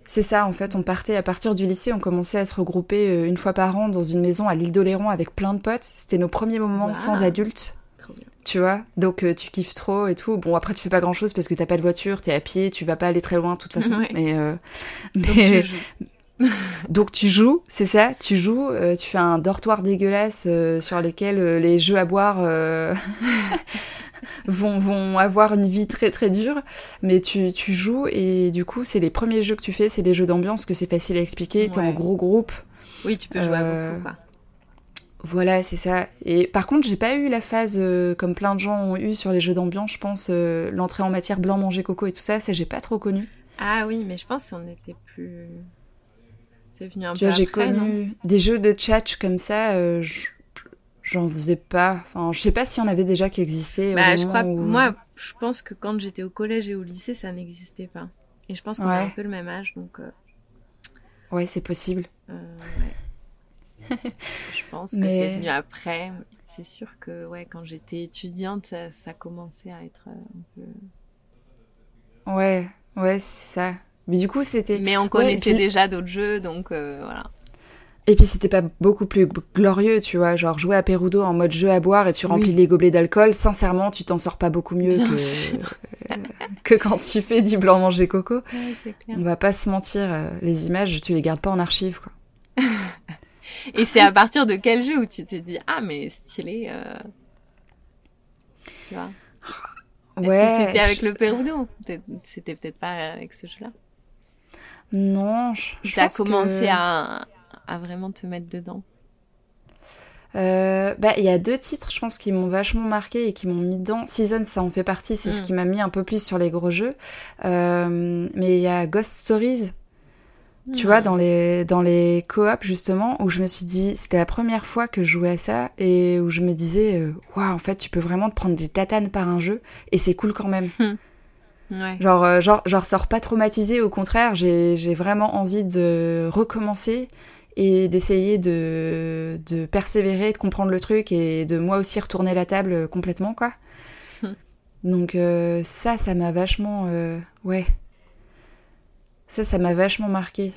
C'est ça, en fait, on partait à partir du lycée, on commençait à se regrouper une fois par an dans une maison à l'île d'Oléron avec plein de potes. C'était nos premiers moments Wow. sans adultes, Trop bien. tu vois. Donc euh, tu kiffes trop et tout. Bon, après tu fais pas grand chose parce que t'as pas de voiture, t'es à pied, tu vas pas aller très loin de toute façon. [laughs] Ouais. Mais, euh, Donc mais- tu. [laughs] [laughs] donc tu joues, c'est ça, tu joues, euh, tu fais un dortoir dégueulasse euh, sur lesquels euh, les jeux à boire euh, [laughs] vont, vont avoir une vie très très dure, mais tu, tu joues et du coup c'est les premiers jeux que tu fais, c'est des jeux d'ambiance que c'est facile à expliquer, t'es en Ouais. groupe, Oui, tu peux jouer à beaucoup, quoi. Voilà, c'est ça. Et par contre, j'ai pas eu la phase euh, comme plein de gens ont eu sur les jeux d'ambiance, je pense, euh, l'entrée en matière blanc, manger coco et tout ça, ça j'ai pas trop connu. Ah oui, mais je pense qu'on était plus. C'est venu un Tu peu j'ai connu des jeux de tchatch comme ça, euh, je- j'en faisais pas. Enfin, je sais pas s'il y en avait déjà qui existaient. au Bah, je crois, où- moi, je pense que quand j'étais au collège et au lycée, ça n'existait pas. Et je pense qu'on a Ouais. un peu le même âge, donc euh, Ouais, c'est possible. euh, ouais. [laughs] je pense que c'est venu après. C'est sûr que ouais, quand j'étais étudiante, ça, ça commençait à être euh, un peu. Ouais, ouais, c'est ça. Mais du coup, c'était. Mais on Ouais, connaissait puis- déjà d'autres jeux, donc euh, voilà. Et puis c'était pas beaucoup plus glorieux, tu vois, genre jouer à Perudo en mode jeu à boire et tu Oui. remplis les gobelets d'alcool, sincèrement, tu t'en sors pas beaucoup mieux Bien que, sûr. [laughs] que quand tu fais du blanc manger coco. Ouais. On va pas se mentir, euh, les images, tu les gardes pas en archive, quoi. [laughs] Et c'est à partir de quel jeu où tu t'es dit ah mais stylé. euh, Tu vois? Est-ce que Ouais. c'était avec je- le Perudo? C'était peut-être pas avec ce jeu-là. Non, je, je T'as commencé que- à, à vraiment te mettre dedans. Euh, bah, il y a deux titres, je pense, qui m'ont vachement marqué et qui m'ont mis dedans. Season, ça en fait partie, c'est ce Mm. qui m'a mis un peu plus sur les gros jeux. Euh, mais il y a Ghost Stories, tu vois, dans les, dans les coop, justement, où je me suis dit, c'était la première fois que je jouais à ça et où je me disais, euh, waouh, en fait, tu peux vraiment te prendre des tatanes par un jeu et c'est cool quand même. [laughs] Ouais. Genre, euh, genre, je ressors pas traumatisée, au contraire, j'ai j'ai vraiment envie de recommencer et d'essayer de, de persévérer, de comprendre le truc et de moi aussi retourner la table euh, complètement, quoi. Hmm. Donc ça, ça m'a vachement... euh, ouais. Ça, ça m'a vachement marqué.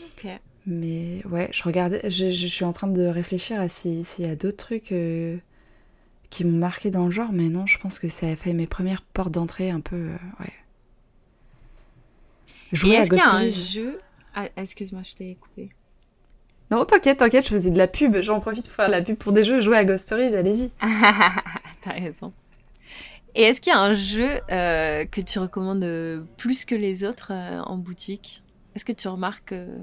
Ok. Mais ouais, je regardais, je, je suis en train de réfléchir à si- s'il y a d'autres trucs euh, qui m'ont marqué dans le genre, mais non, je pense que ça a fait mes premières portes d'entrée un peu, euh, ouais. Jouer à est-ce qu'il y Ghost a un jeu ah, Excuse-moi, je t'ai coupé. Non, t'inquiète, t'inquiète, je faisais de la pub, j'en profite pour faire de la pub pour des jeux, jouer à Ghost Stories, allez-y. [laughs] T'as raison. Et est-ce qu'il y a un jeu euh, que tu recommandes euh, plus que les autres euh, en boutique? Est-ce que tu remarques euh,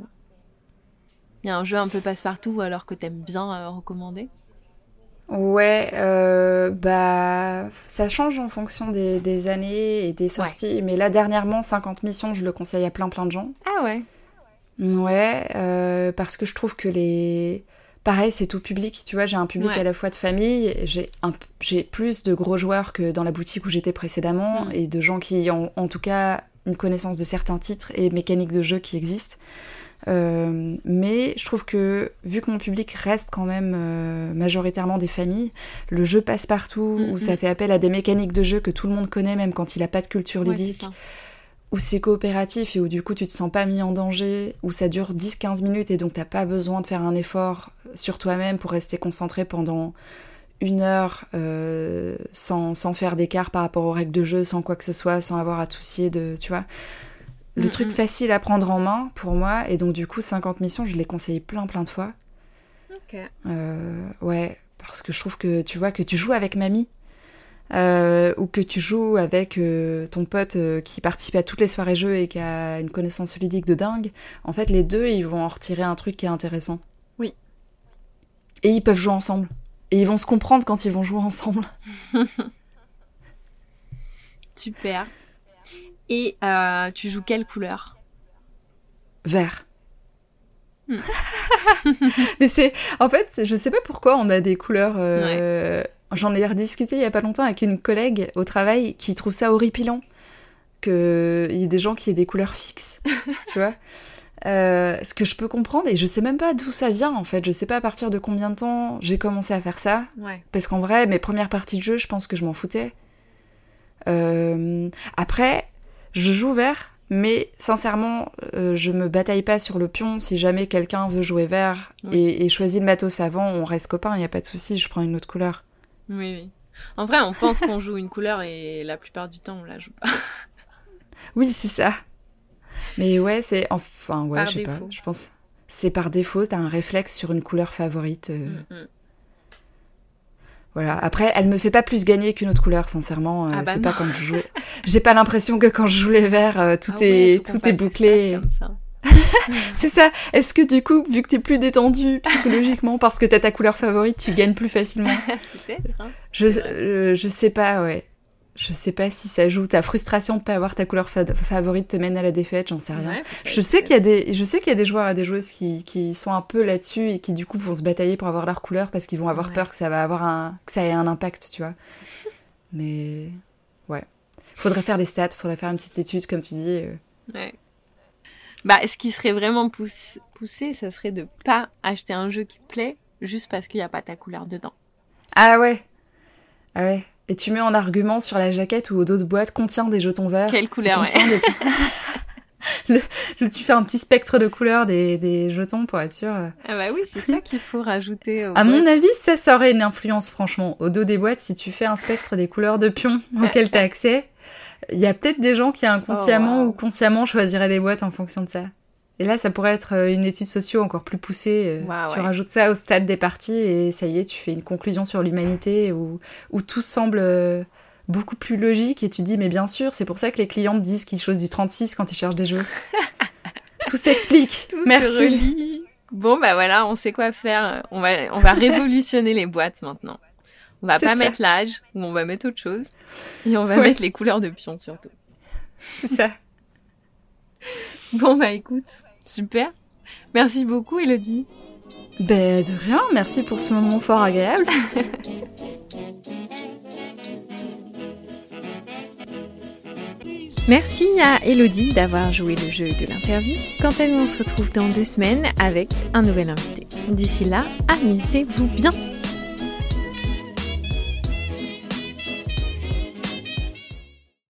il y a un jeu un peu passe-partout ou alors que t'aimes bien recommander? Ouais, euh, bah, ça change en fonction des, des années et des sorties, mais là, dernièrement, 50 missions, je le conseille à plein plein de gens. Ah ouais. Ouais, euh, parce que je trouve que les... Pareil, c'est tout public, tu vois, j'ai un public Ouais. à la fois de famille, j'ai un... j'ai plus de gros joueurs que dans la boutique où j'étais précédemment, Mm. et de gens qui ont en tout cas une connaissance de certains titres et mécaniques de jeu qui existent. Euh, mais je trouve que, vu que mon public reste quand même euh, majoritairement des familles, le jeu passe partout, Mm, où ça mm. fait appel à des mécaniques de jeu que tout le monde connaît, même quand il n'a pas de culture Ouais, ludique ça. où c'est coopératif et où du coup tu te sens pas mis en danger, où ça dure 10-15 minutes et donc t'as pas besoin de faire un effort sur toi-même pour rester concentré pendant une heure euh, sans, sans faire d'écart par rapport aux règles de jeu, sans quoi que ce soit, sans avoir à te soucier de, tu vois. Le Mm, truc mm. facile à prendre en main pour moi, et donc du coup 50 missions, je l'ai conseillé plein plein de fois. Ok. Euh, ouais, parce que je trouve que tu vois que tu joues avec mamie euh, ou que tu joues avec euh, ton pote qui participe à toutes les soirées jeux et qui a une connaissance ludique de dingue. En fait, les deux, ils vont en retirer un truc qui est intéressant. Oui. Et ils peuvent jouer ensemble. Et ils vont se comprendre quand ils vont jouer ensemble. [laughs] Super. Et euh, tu joues quelle couleur? Vert. Hmm. [laughs] Mais c'est. En fait, je sais pas pourquoi on a des couleurs. euh, J'en ai rediscuté il y a pas longtemps avec une collègue au travail qui trouve ça horripilant qu'il y ait des gens qui aient des couleurs fixes, [laughs] tu vois. Euh, ce que je peux comprendre, et je sais même pas d'où ça vient en fait, je sais pas à partir de combien de temps j'ai commencé à faire ça, Ouais. parce qu'en vrai, mes premières parties de jeu, je pense que je m'en foutais. Euh, après, je joue vert, mais sincèrement, euh, je me bataille pas sur le pion. Si jamais quelqu'un veut jouer vert Oui. et, et choisit le matos avant, on reste copains, il y a pas de souci, je prends une autre couleur. Oui, oui. En vrai, on pense qu'on joue une couleur et la plupart du temps, on la joue pas. Oui, c'est ça. Mais ouais, c'est enfin ouais, je sais pas. Je pense c'est par défaut, t'as un réflexe sur une couleur favorite. euh, Mm, mm. Voilà. Après, elle me fait pas plus gagner qu'une autre couleur, sincèrement. euh, Ah bah c'est pas quand je joue. J'ai pas l'impression que quand je joue les verts, euh, tout Ah ouais, est tout est bouclé. [laughs] c'est ça. Est-ce que du coup, vu que t'es plus détendu psychologiquement parce que t'as ta couleur favorite, tu gagnes plus facilement? [laughs] Hein. je, euh, je sais pas, ouais. Je sais pas si ça joue. Ta frustration de pas avoir ta couleur fa- favorite te mène à la défaite, j'en sais rien. Ouais, Je sais qu'il y a des, je sais qu'il y a des joueurs et des joueuses qui, qui sont un peu là-dessus et qui du coup vont se batailler pour avoir leur couleur parce qu'ils vont avoir Ouais. peur que ça va avoir un, que ça ait un impact, tu vois. [laughs] Mais ouais, faudrait faire des stats, faudrait faire une petite étude comme tu dis. euh. Ouais. Bah, ce qui serait vraiment pouss- poussé, ça serait de pas acheter un jeu qui te plaît juste parce qu'il n'y a pas ta couleur dedans. Ah ouais, ah ouais. Et tu mets en argument sur la jaquette ou au dos de boîte contient des jetons verts. Quelle couleur, ouais. contient des- [laughs] le, le- tu fais un petit spectre de couleurs des, des jetons pour être sûr. euh. Ah bah oui, c'est ça qu'il faut rajouter. À mon avis, ça, ça aurait une influence, franchement. Au dos des boîtes, si tu fais un spectre des couleurs de pions [laughs] auxquelles tu as accès, il y a peut-être des gens qui inconsciemment Oh, wow. ou consciemment choisiraient les boîtes en fonction de ça. Et là, ça pourrait être euh, une étude socio encore plus poussée. euh, Wow, tu ouais. rajoutes ça au stade des parties et ça y est, tu fais une conclusion sur l'humanité où, où tout semble euh, beaucoup plus logique et tu dis, mais bien sûr, c'est pour ça que les clients me disent qu'ils choisissent du 36 quand ils cherchent des jeux. [laughs] tout s'explique. Se Merci. Bon bah voilà, on sait quoi faire. On va, on va révolutionner les boîtes maintenant. On va pas ça. mettre l'âge, ou on va mettre autre chose. Et on va Ouais. mettre les couleurs de pion surtout. C'est ça. Bon bah écoute, super. Merci beaucoup Elodie. Ben, de rien, merci pour ce moment fort agréable. [laughs] Merci à Elodie d'avoir joué le jeu de l'interview. Quant à nous, on se retrouve dans deux semaines avec un nouvel invité. D'ici là, amusez-vous bien.